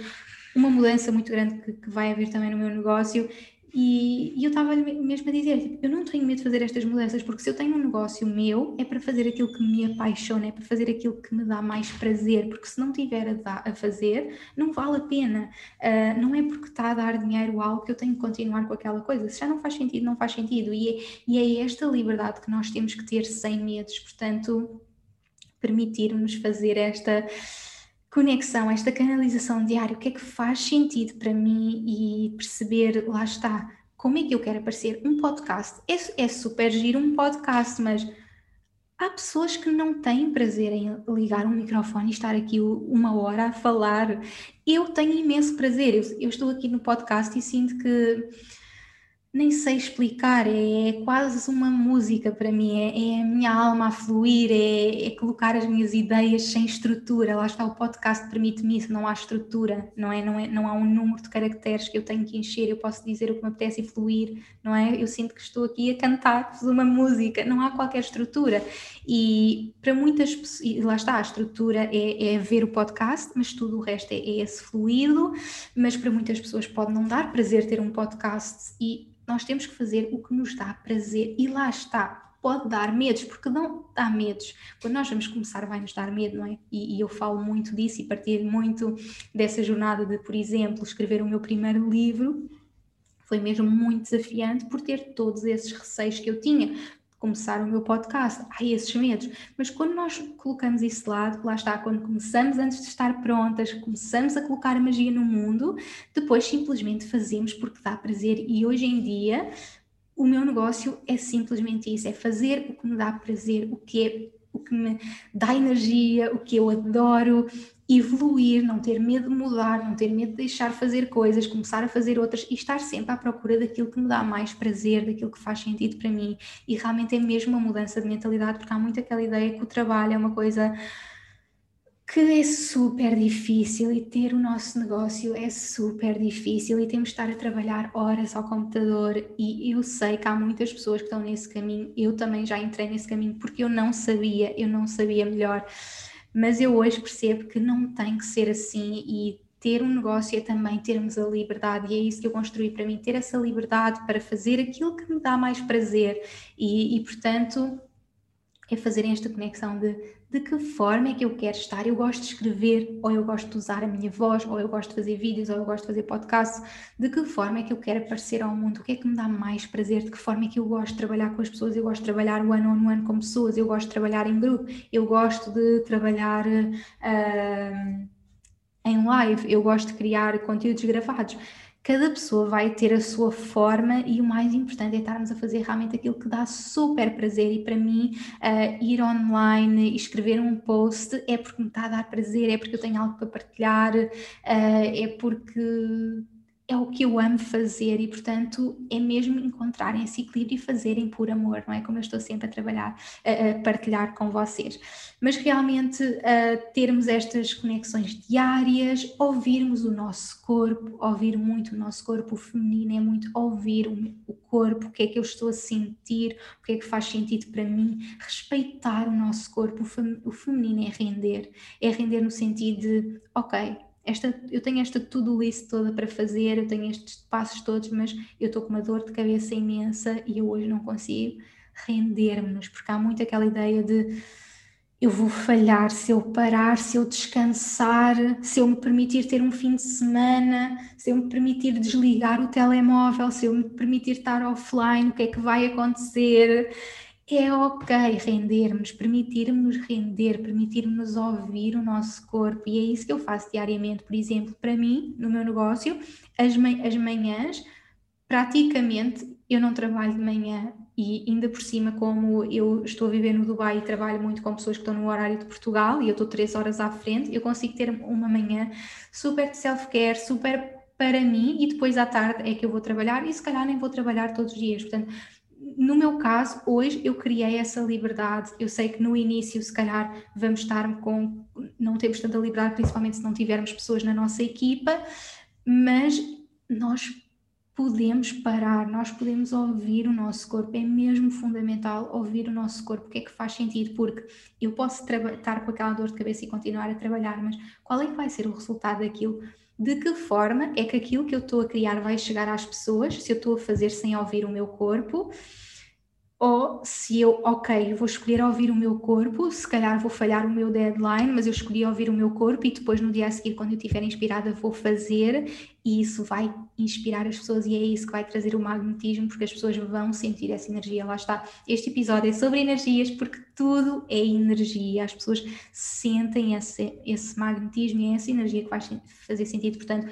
uma mudança muito grande que, que vai haver também no meu negócio e, e eu estava mesmo a dizer, tipo, eu não tenho medo de fazer estas mudanças, porque se eu tenho um negócio meu, é para fazer aquilo que me apaixona, é para fazer aquilo que me dá mais prazer, porque se não tiver a, dar, a fazer, não vale a pena. Uh, não é porque está a dar dinheiro algo que eu tenho que continuar com aquela coisa. Se já não faz sentido, não faz sentido. E é, e é esta liberdade que nós temos que ter sem medos, portanto, permitir-nos fazer esta conexão, esta canalização diária, o que é que faz sentido para mim e perceber, lá está, como é que eu quero aparecer. Um podcast é, é super giro um podcast, mas há pessoas que não têm prazer em ligar um microfone e estar aqui uma hora a falar. Eu tenho imenso prazer, eu, eu estou aqui no podcast e sinto que nem sei explicar, é, é, quase uma música para mim, é, é, a minha alma a fluir, é, é, colocar as minhas ideias sem estrutura. Lá está, o podcast permite-me isso, não há estrutura, não é? não é? Não há um número de caracteres que eu tenho que encher, eu posso dizer o que me apetece e fluir, não é? Eu sinto que estou aqui a cantar uma música, não há qualquer estrutura. E para muitas pessoas, lá está, a estrutura é, é ver o podcast, mas tudo o resto é, é esse fluido, mas para muitas pessoas pode não dar prazer ter um podcast e nós temos que fazer o que nos dá prazer e lá está. Pode dar medos, porque não dá medos. Quando nós vamos começar, vai nos dar medo, não é? E, e eu falo muito disso e partilho muito dessa jornada de, por exemplo, escrever o meu primeiro livro. Foi mesmo muito desafiante por ter todos esses receios que eu tinha começar o meu podcast, há esses medos, mas quando nós colocamos isso de lado, lá está, quando começamos antes de estar prontas, começamos a colocar a magia no mundo, depois simplesmente fazemos porque dá prazer. E hoje em dia o meu negócio é simplesmente isso, é fazer o que me dá prazer, o que é o que me dá energia, o que eu adoro evoluir, não ter medo de mudar, não ter medo de deixar fazer coisas, começar a fazer outras e estar sempre à procura daquilo que me dá mais prazer, daquilo que faz sentido para mim. E realmente é mesmo uma mudança de mentalidade, porque há muito aquela ideia que o trabalho é uma coisa que é super difícil e ter o nosso negócio é super difícil e temos de estar a trabalhar horas ao computador. E eu sei que há muitas pessoas que estão nesse caminho, eu também já entrei nesse caminho porque eu não sabia, eu não sabia melhor, mas eu hoje percebo que não tem que ser assim e ter um negócio é também termos a liberdade. E é isso que eu construí para mim, ter essa liberdade para fazer aquilo que me dá mais prazer. E, e portanto é fazerem esta conexão de de que forma é que eu quero estar. Eu gosto de escrever, ou eu gosto de usar a minha voz, ou eu gosto de fazer vídeos, ou eu gosto de fazer podcasts. De que forma é que eu quero aparecer ao mundo? O que é que me dá mais prazer? De que forma é que eu gosto de trabalhar com as pessoas? Eu gosto de trabalhar one on one com pessoas, eu gosto de trabalhar em grupo, eu gosto de trabalhar. Uh, em live, eu gosto de criar conteúdos gravados cada pessoa vai ter a sua forma e o mais importante é estarmos a fazer realmente aquilo que dá super prazer. E para mim uh, ir online e escrever um post é porque me está a dar prazer, é porque eu tenho algo para partilhar, uh, é porque é o que eu amo fazer e, portanto, é mesmo encontrarem esse equilíbrio e fazerem por amor, não é? Como eu estou sempre a trabalhar, a, partilhar com vocês. Mas realmente termos estas conexões diárias, ouvirmos o nosso corpo, ouvir muito o nosso corpo, feminino é muito ouvir o corpo, o que é que eu estou a sentir, o que é que faz sentido para mim, respeitar o nosso corpo, o feminino é render, é render no sentido de, ok, esta, eu tenho esta to-do list toda para fazer, eu tenho estes passos todos, mas eu estou com uma dor de cabeça imensa e eu hoje não consigo render-me-nos, porque há muito aquela ideia de eu vou falhar se eu parar, se eu descansar, se eu me permitir ter um fim de semana, se eu me permitir desligar o telemóvel, se eu me permitir estar offline, o que é que vai acontecer? É ok rendermos, permitirmos render, permitirmos ouvir o nosso corpo, e é isso que eu faço diariamente. Por exemplo, para mim, no meu negócio, as, as manhãs, praticamente eu não trabalho de manhã e ainda por cima, como eu estou a viver no Dubai e trabalho muito com pessoas que estão no horário de Portugal e eu estou três horas à frente, eu consigo ter uma manhã super de self-care, super para mim e depois à tarde é que eu vou trabalhar e se calhar nem vou trabalhar todos os dias. Portanto, no meu caso, hoje eu criei essa liberdade. Eu sei que no início, se calhar, vamos estar com. não temos tanta liberdade, principalmente se não tivermos pessoas na nossa equipa, mas nós podemos parar, nós podemos ouvir o nosso corpo. É mesmo fundamental ouvir o nosso corpo, o que é que faz sentido, porque eu posso estar com aquela dor de cabeça e continuar a trabalhar, mas qual é que vai ser o resultado daquilo? de que forma é que aquilo que eu estou a criar vai chegar às pessoas, se eu estou a fazer sem ouvir o meu corpo, ou se eu, ok, vou escolher ouvir o meu corpo, se calhar vou falhar o meu deadline, mas eu escolhi ouvir o meu corpo e depois no dia a seguir, quando eu estiver inspirada, vou fazer e isso vai inspirar as pessoas e é isso que vai trazer o magnetismo, porque as pessoas vão sentir essa energia. Lá está. Este episódio é sobre energias, porque tudo é energia. As pessoas sentem esse, esse magnetismo e é essa energia que vai fazer sentido. Portanto,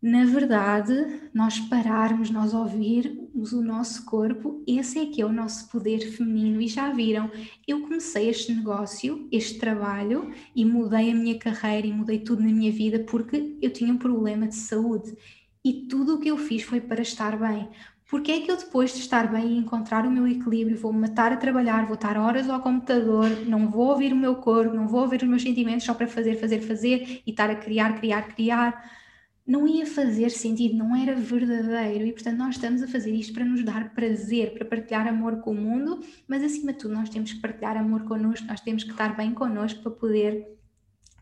na verdade, nós pararmos, nós ouvirmos o nosso corpo, esse é que é o nosso poder feminino. E já viram, eu comecei este negócio, este trabalho, e mudei a minha carreira e mudei tudo na minha vida porque eu tinha um problema de saúde. E tudo o que eu fiz foi para estar bem. Porque é que eu depois de estar bem e encontrar o meu equilíbrio, vou matar a trabalhar, vou estar horas ao computador, não vou ouvir o meu corpo, não vou ouvir os meus sentimentos só para fazer, fazer, fazer e estar a criar, criar, criar não ia fazer sentido, não era verdadeiro e portanto nós estamos a fazer isto para nos dar prazer, para partilhar amor com o mundo, mas acima de tudo nós temos que partilhar amor connosco, nós temos que estar bem connosco para poder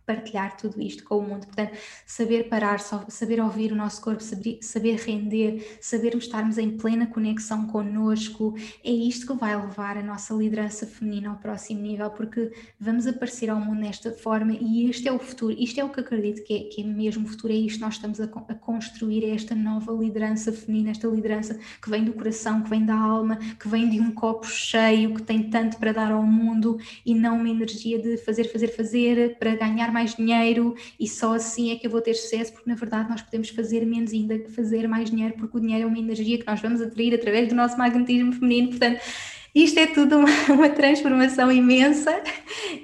partilhar tudo isto com o mundo. Portanto, saber parar, saber ouvir o nosso corpo, saber, render, sabermos estarmos em plena conexão connosco, é isto que vai levar a nossa liderança feminina ao próximo nível, porque vamos aparecer ao mundo nesta forma e este é o futuro, isto é o que acredito que é, que é mesmo o futuro, é isto nós estamos a, a construir, é esta nova liderança feminina, esta liderança que vem do coração, que vem da alma, que vem de um copo cheio, que tem tanto para dar ao mundo e não uma energia de fazer, fazer, fazer para ganhar mais dinheiro e só assim é que eu vou ter sucesso, porque na verdade nós podemos fazer menos ainda fazer mais dinheiro, porque o dinheiro é uma energia que nós vamos atrair através do nosso magnetismo feminino, portanto Isto é tudo uma, uma, transformação imensa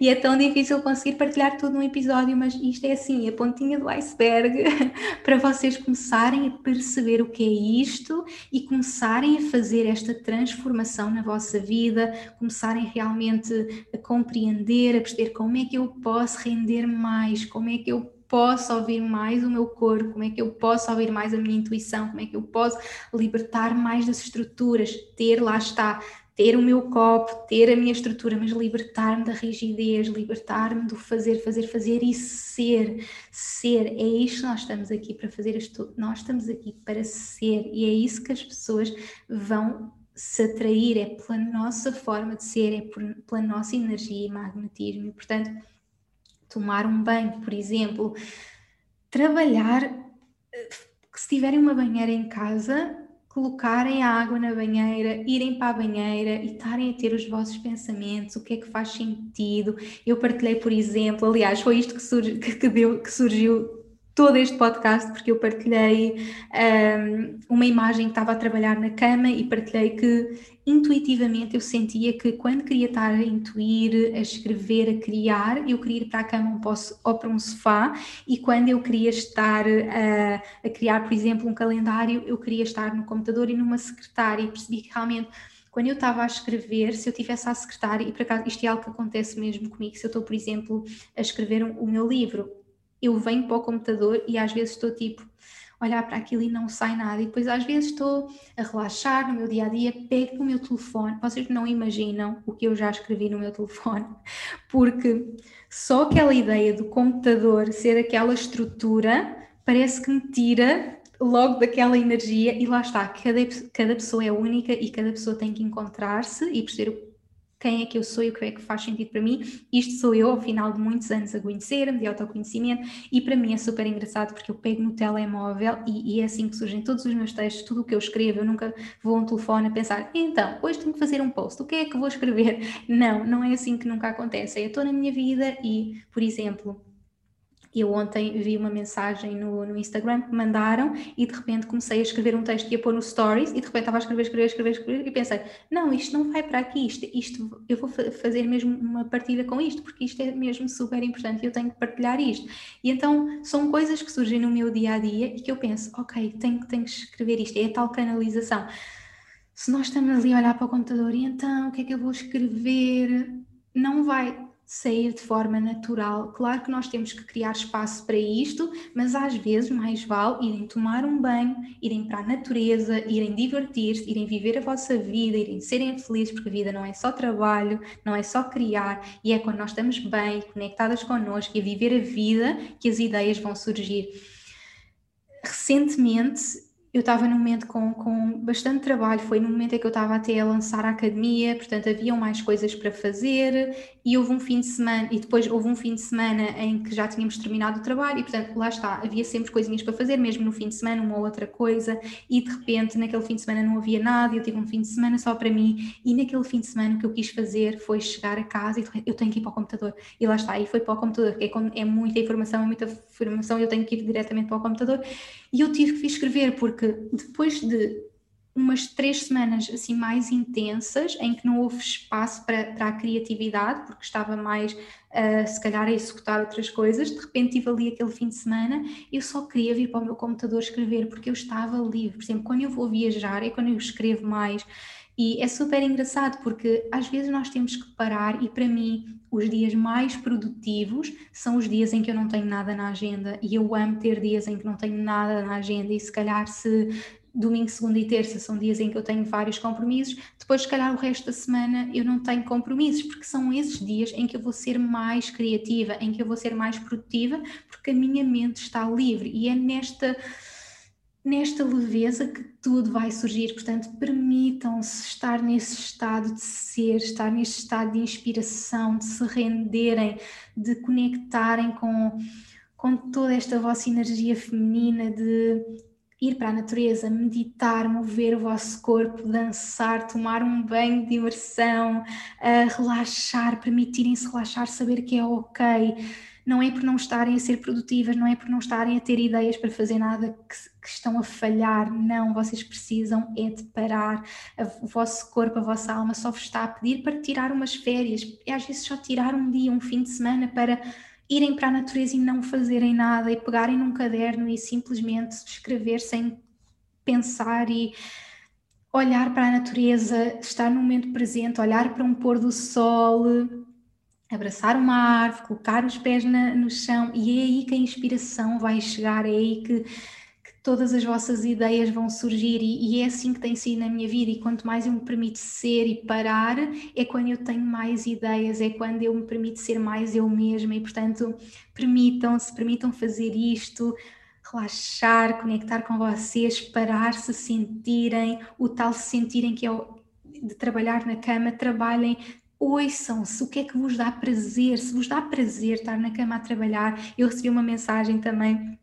e é tão difícil conseguir partilhar tudo num episódio, mas isto é assim, a pontinha do iceberg para vocês começarem a perceber o que é isto e começarem a fazer esta transformação na vossa vida, começarem realmente a compreender, a perceber como é que eu posso render mais, como é que eu posso ouvir mais o meu corpo, como é que eu posso ouvir mais a minha intuição, como é que eu posso libertar mais das estruturas, ter, lá está, ter o meu copo, ter a minha estrutura, mas libertar-me da rigidez, libertar-me do fazer, fazer, fazer e ser, ser. É isto que nós estamos aqui para fazer, nós estamos aqui para ser e é isso que as pessoas vão se atrair, é pela nossa forma de ser, é por, pela nossa energia e magnetismo. E, portanto, tomar um banho, por exemplo, trabalhar, eh, se tiverem uma banheira em casa, colocarem a água na banheira, irem para a banheira e estarem a ter os vossos pensamentos, o que é que faz sentido. Eu partilhei, por exemplo, aliás, foi isto que, que, deu, que surgiu todo este podcast porque eu partilhei um, uma imagem que estava a trabalhar na cama e partilhei que intuitivamente eu sentia que quando queria estar a intuir, a escrever, a criar, eu queria ir para a cama ou para um sofá e quando eu queria estar a, a criar, por exemplo, um calendário, eu queria estar no computador e numa secretária e percebi que realmente quando eu estava a escrever, se eu tivesse a secretária, e por acaso isto é algo que acontece mesmo comigo, se eu estou, por exemplo, a escrever um, o meu livro, eu venho para o computador e às vezes estou tipo olhar para aquilo e não sai nada. E depois às vezes estou a relaxar no meu dia a dia, pego no meu telefone. Vocês não imaginam o que eu já escrevi no meu telefone, porque só aquela ideia do computador ser aquela estrutura parece que me tira logo daquela energia e lá está, cada, cada pessoa é única e cada pessoa tem que encontrar-se e perceber quem é que eu sou e o que é que faz sentido para mim. Isto sou eu ao final de muitos anos a conhecer-me, de autoconhecimento, e para mim é super engraçado porque eu pego no telemóvel e, e, é assim que surgem todos os meus textos, tudo o que eu escrevo. Eu nunca vou a um telefone a pensar, então, hoje tenho que fazer um post, o que é que vou escrever? Não, não é assim que nunca acontece. Eu estou na minha vida e, por exemplo, eu ontem vi uma mensagem no, no Instagram que me mandaram e de repente comecei a escrever um texto que ia pôr no Stories e de repente estava a escrever, escrever, escrever, escrever e pensei, não, isto não vai para aqui, isto, isto eu vou fazer mesmo uma partilha com isto, porque isto é mesmo super importante e eu tenho que partilhar isto. E então são coisas que surgem no meu dia a dia e que eu penso, ok, tenho, tenho que escrever isto, é a tal canalização. Se nós estamos ali a olhar para o computador e então o que é que eu vou escrever? Não vai, sair de forma natural. Claro que nós temos que criar espaço para isto, mas às vezes mais vale irem tomar um banho, irem para a natureza, irem divertir-se, irem viver a vossa vida, irem serem felizes, porque a vida não é só trabalho, não é só criar, e é quando nós estamos bem, conectadas connosco e a viver a vida que as ideias vão surgir. Recentemente eu estava num momento com, com bastante trabalho, foi no momento em que eu estava até a lançar a academia, portanto haviam mais coisas para fazer e houve um fim de semana, e depois houve um fim de semana em que já tínhamos terminado o trabalho e portanto lá está, havia sempre coisinhas para fazer, mesmo no fim de semana, uma ou outra coisa, e de repente naquele fim de semana não havia nada, eu tive um fim de semana só para mim, e naquele fim de semana o que eu quis fazer foi chegar a casa e eu tenho que ir para o computador, e lá está, e foi para o computador, porque é, é muita informação, é muita informação, eu tenho que ir diretamente para o computador, e eu tive que escrever, porque depois de umas três semanas assim mais intensas, em que não houve espaço para, para a criatividade, porque estava mais uh, se calhar a executar outras coisas, de repente tive ali aquele fim de semana, eu só queria vir para o meu computador escrever, porque eu estava livre. Por exemplo, quando eu vou viajar é quando eu escrevo mais. E é super engraçado porque às vezes nós temos que parar, e para mim, os dias mais produtivos são os dias em que eu não tenho nada na agenda. E eu amo ter dias em que não tenho nada na agenda. E se calhar, se domingo, segunda e terça são dias em que eu tenho vários compromissos, depois, se calhar, o resto da semana eu não tenho compromissos, porque são esses dias em que eu vou ser mais criativa, em que eu vou ser mais produtiva, porque a minha mente está livre e é nesta. Nesta leveza que tudo vai surgir, portanto, permitam-se estar nesse estado de ser, estar nesse estado de inspiração, de se renderem, de conectarem com, com toda esta vossa energia feminina, de ir para a natureza, meditar, mover o vosso corpo, dançar, tomar um banho de imersão, uh, relaxar, permitirem-se relaxar, saber que é ok. Não é por não estarem a ser produtivas, não é por não estarem a ter ideias para fazer nada que, que estão a falhar. Não, vocês precisam é de parar. O vosso corpo, a vossa alma só vos está a pedir para tirar umas férias. E às vezes só tirar um dia, um fim de semana para irem para a natureza e não fazerem nada e pegarem num caderno e simplesmente escrever sem pensar e olhar para a natureza, estar no momento presente, olhar para um pôr do sol, abraçar uma árvore, colocar os pés na, no chão e é aí que a inspiração vai chegar, é aí que todas as vossas ideias vão surgir e, e, é assim que tem sido na minha vida e quanto mais eu me permito ser e parar é quando eu tenho mais ideias, é quando eu me permito ser mais eu mesma e portanto permitam-se, permitam fazer isto, relaxar, conectar com vocês, parar, se sentirem, o tal se sentirem que é o, de trabalhar na cama, trabalhem ouçam-se, o que é que vos dá prazer, se vos dá prazer estar na cama a trabalhar, eu recebi uma mensagem também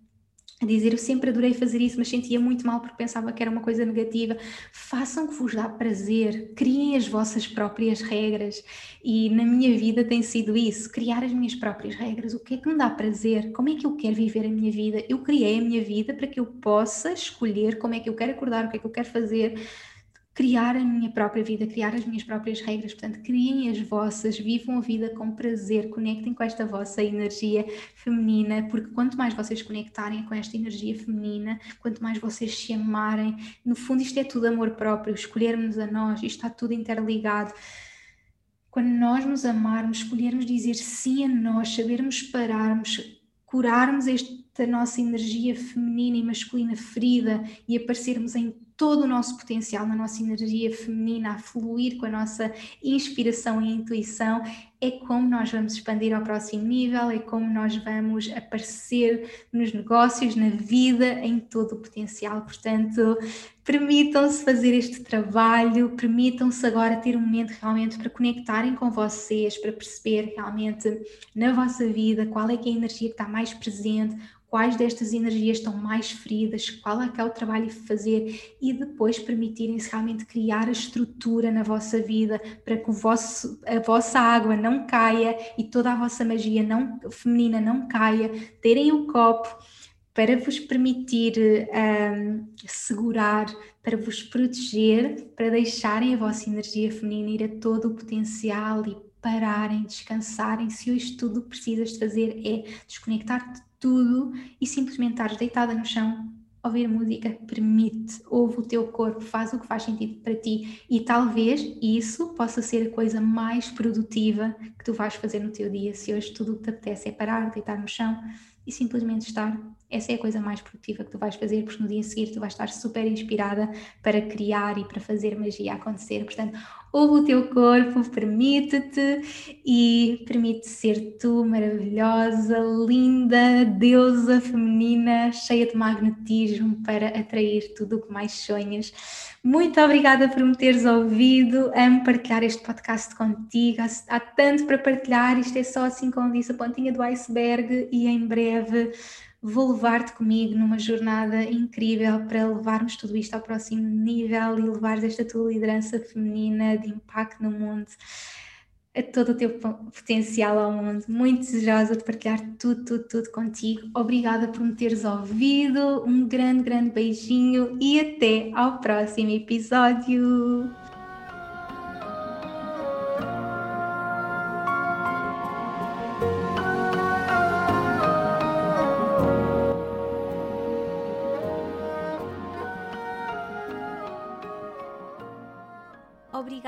a dizer eu sempre adorei fazer isso, mas sentia muito mal porque pensava que era uma coisa negativa. Façam o que vos dá prazer, criem as vossas próprias regras. E na minha vida tem sido isso: criar as minhas próprias regras. O que é que me dá prazer? Como é que eu quero viver a minha vida? Eu criei a minha vida para que eu possa escolher como é que eu quero acordar, o que é que eu quero fazer criar a minha própria vida, criar as minhas próprias regras. Portanto, criem as vossas, vivam a vida com prazer, conectem com esta vossa energia feminina, porque quanto mais vocês conectarem com esta energia feminina, quanto mais vocês se amarem, no fundo isto é tudo amor próprio, escolhermos a nós, isto está tudo interligado. Quando nós nos amarmos, escolhermos dizer sim a nós, sabermos pararmos, curarmos esta nossa energia feminina e masculina ferida e aparecermos em todo o nosso potencial, na nossa energia feminina, a fluir com a nossa inspiração e intuição, é como nós vamos expandir ao próximo nível, é como nós vamos aparecer nos negócios, na vida, em todo o potencial. Portanto, permitam-se fazer este trabalho, permitam-se agora ter um momento realmente para conectarem com vocês, para perceber realmente na vossa vida qual é que é a energia que está mais presente, quais destas energias estão mais feridas, qual é que é o trabalho a fazer e depois permitirem-se realmente criar a estrutura na vossa vida para que vosso, a vossa água não caia e toda a vossa magia não, feminina não caia, terem o copo para vos permitir um, segurar, para vos proteger, para deixarem a vossa energia feminina ir a todo o potencial e pararem, descansarem. Se hoje tudo que precisas fazer é desconectar-te tudo e simplesmente estares deitada no chão, ouvir música, permite, ouve o teu corpo, faz o que faz sentido para ti e talvez isso possa ser a coisa mais produtiva que tu vais fazer no teu dia. Se hoje tudo o que te apetece é parar, deitar no chão e simplesmente estar essa é a coisa mais produtiva que tu vais fazer, porque no dia seguinte tu vais estar super inspirada para criar e para fazer magia acontecer. Portanto, ouve o teu corpo, permite-te e permite ser tu maravilhosa, linda, deusa feminina, cheia de magnetismo para atrair tudo o que mais sonhas. Muito obrigada por me teres ouvido. Amo partilhar este podcast contigo. Há tanto para partilhar. Isto é só assim, como disse, a pontinha do iceberg e em breve vou levar-te comigo numa jornada incrível para levarmos tudo isto ao próximo nível e levares esta tua liderança feminina de impacto no mundo a todo o teu potencial ao mundo. Muito desejosa de partilhar tudo, tudo, tudo contigo. Obrigada por me teres ouvido. Um grande, grande beijinho e até ao próximo episódio.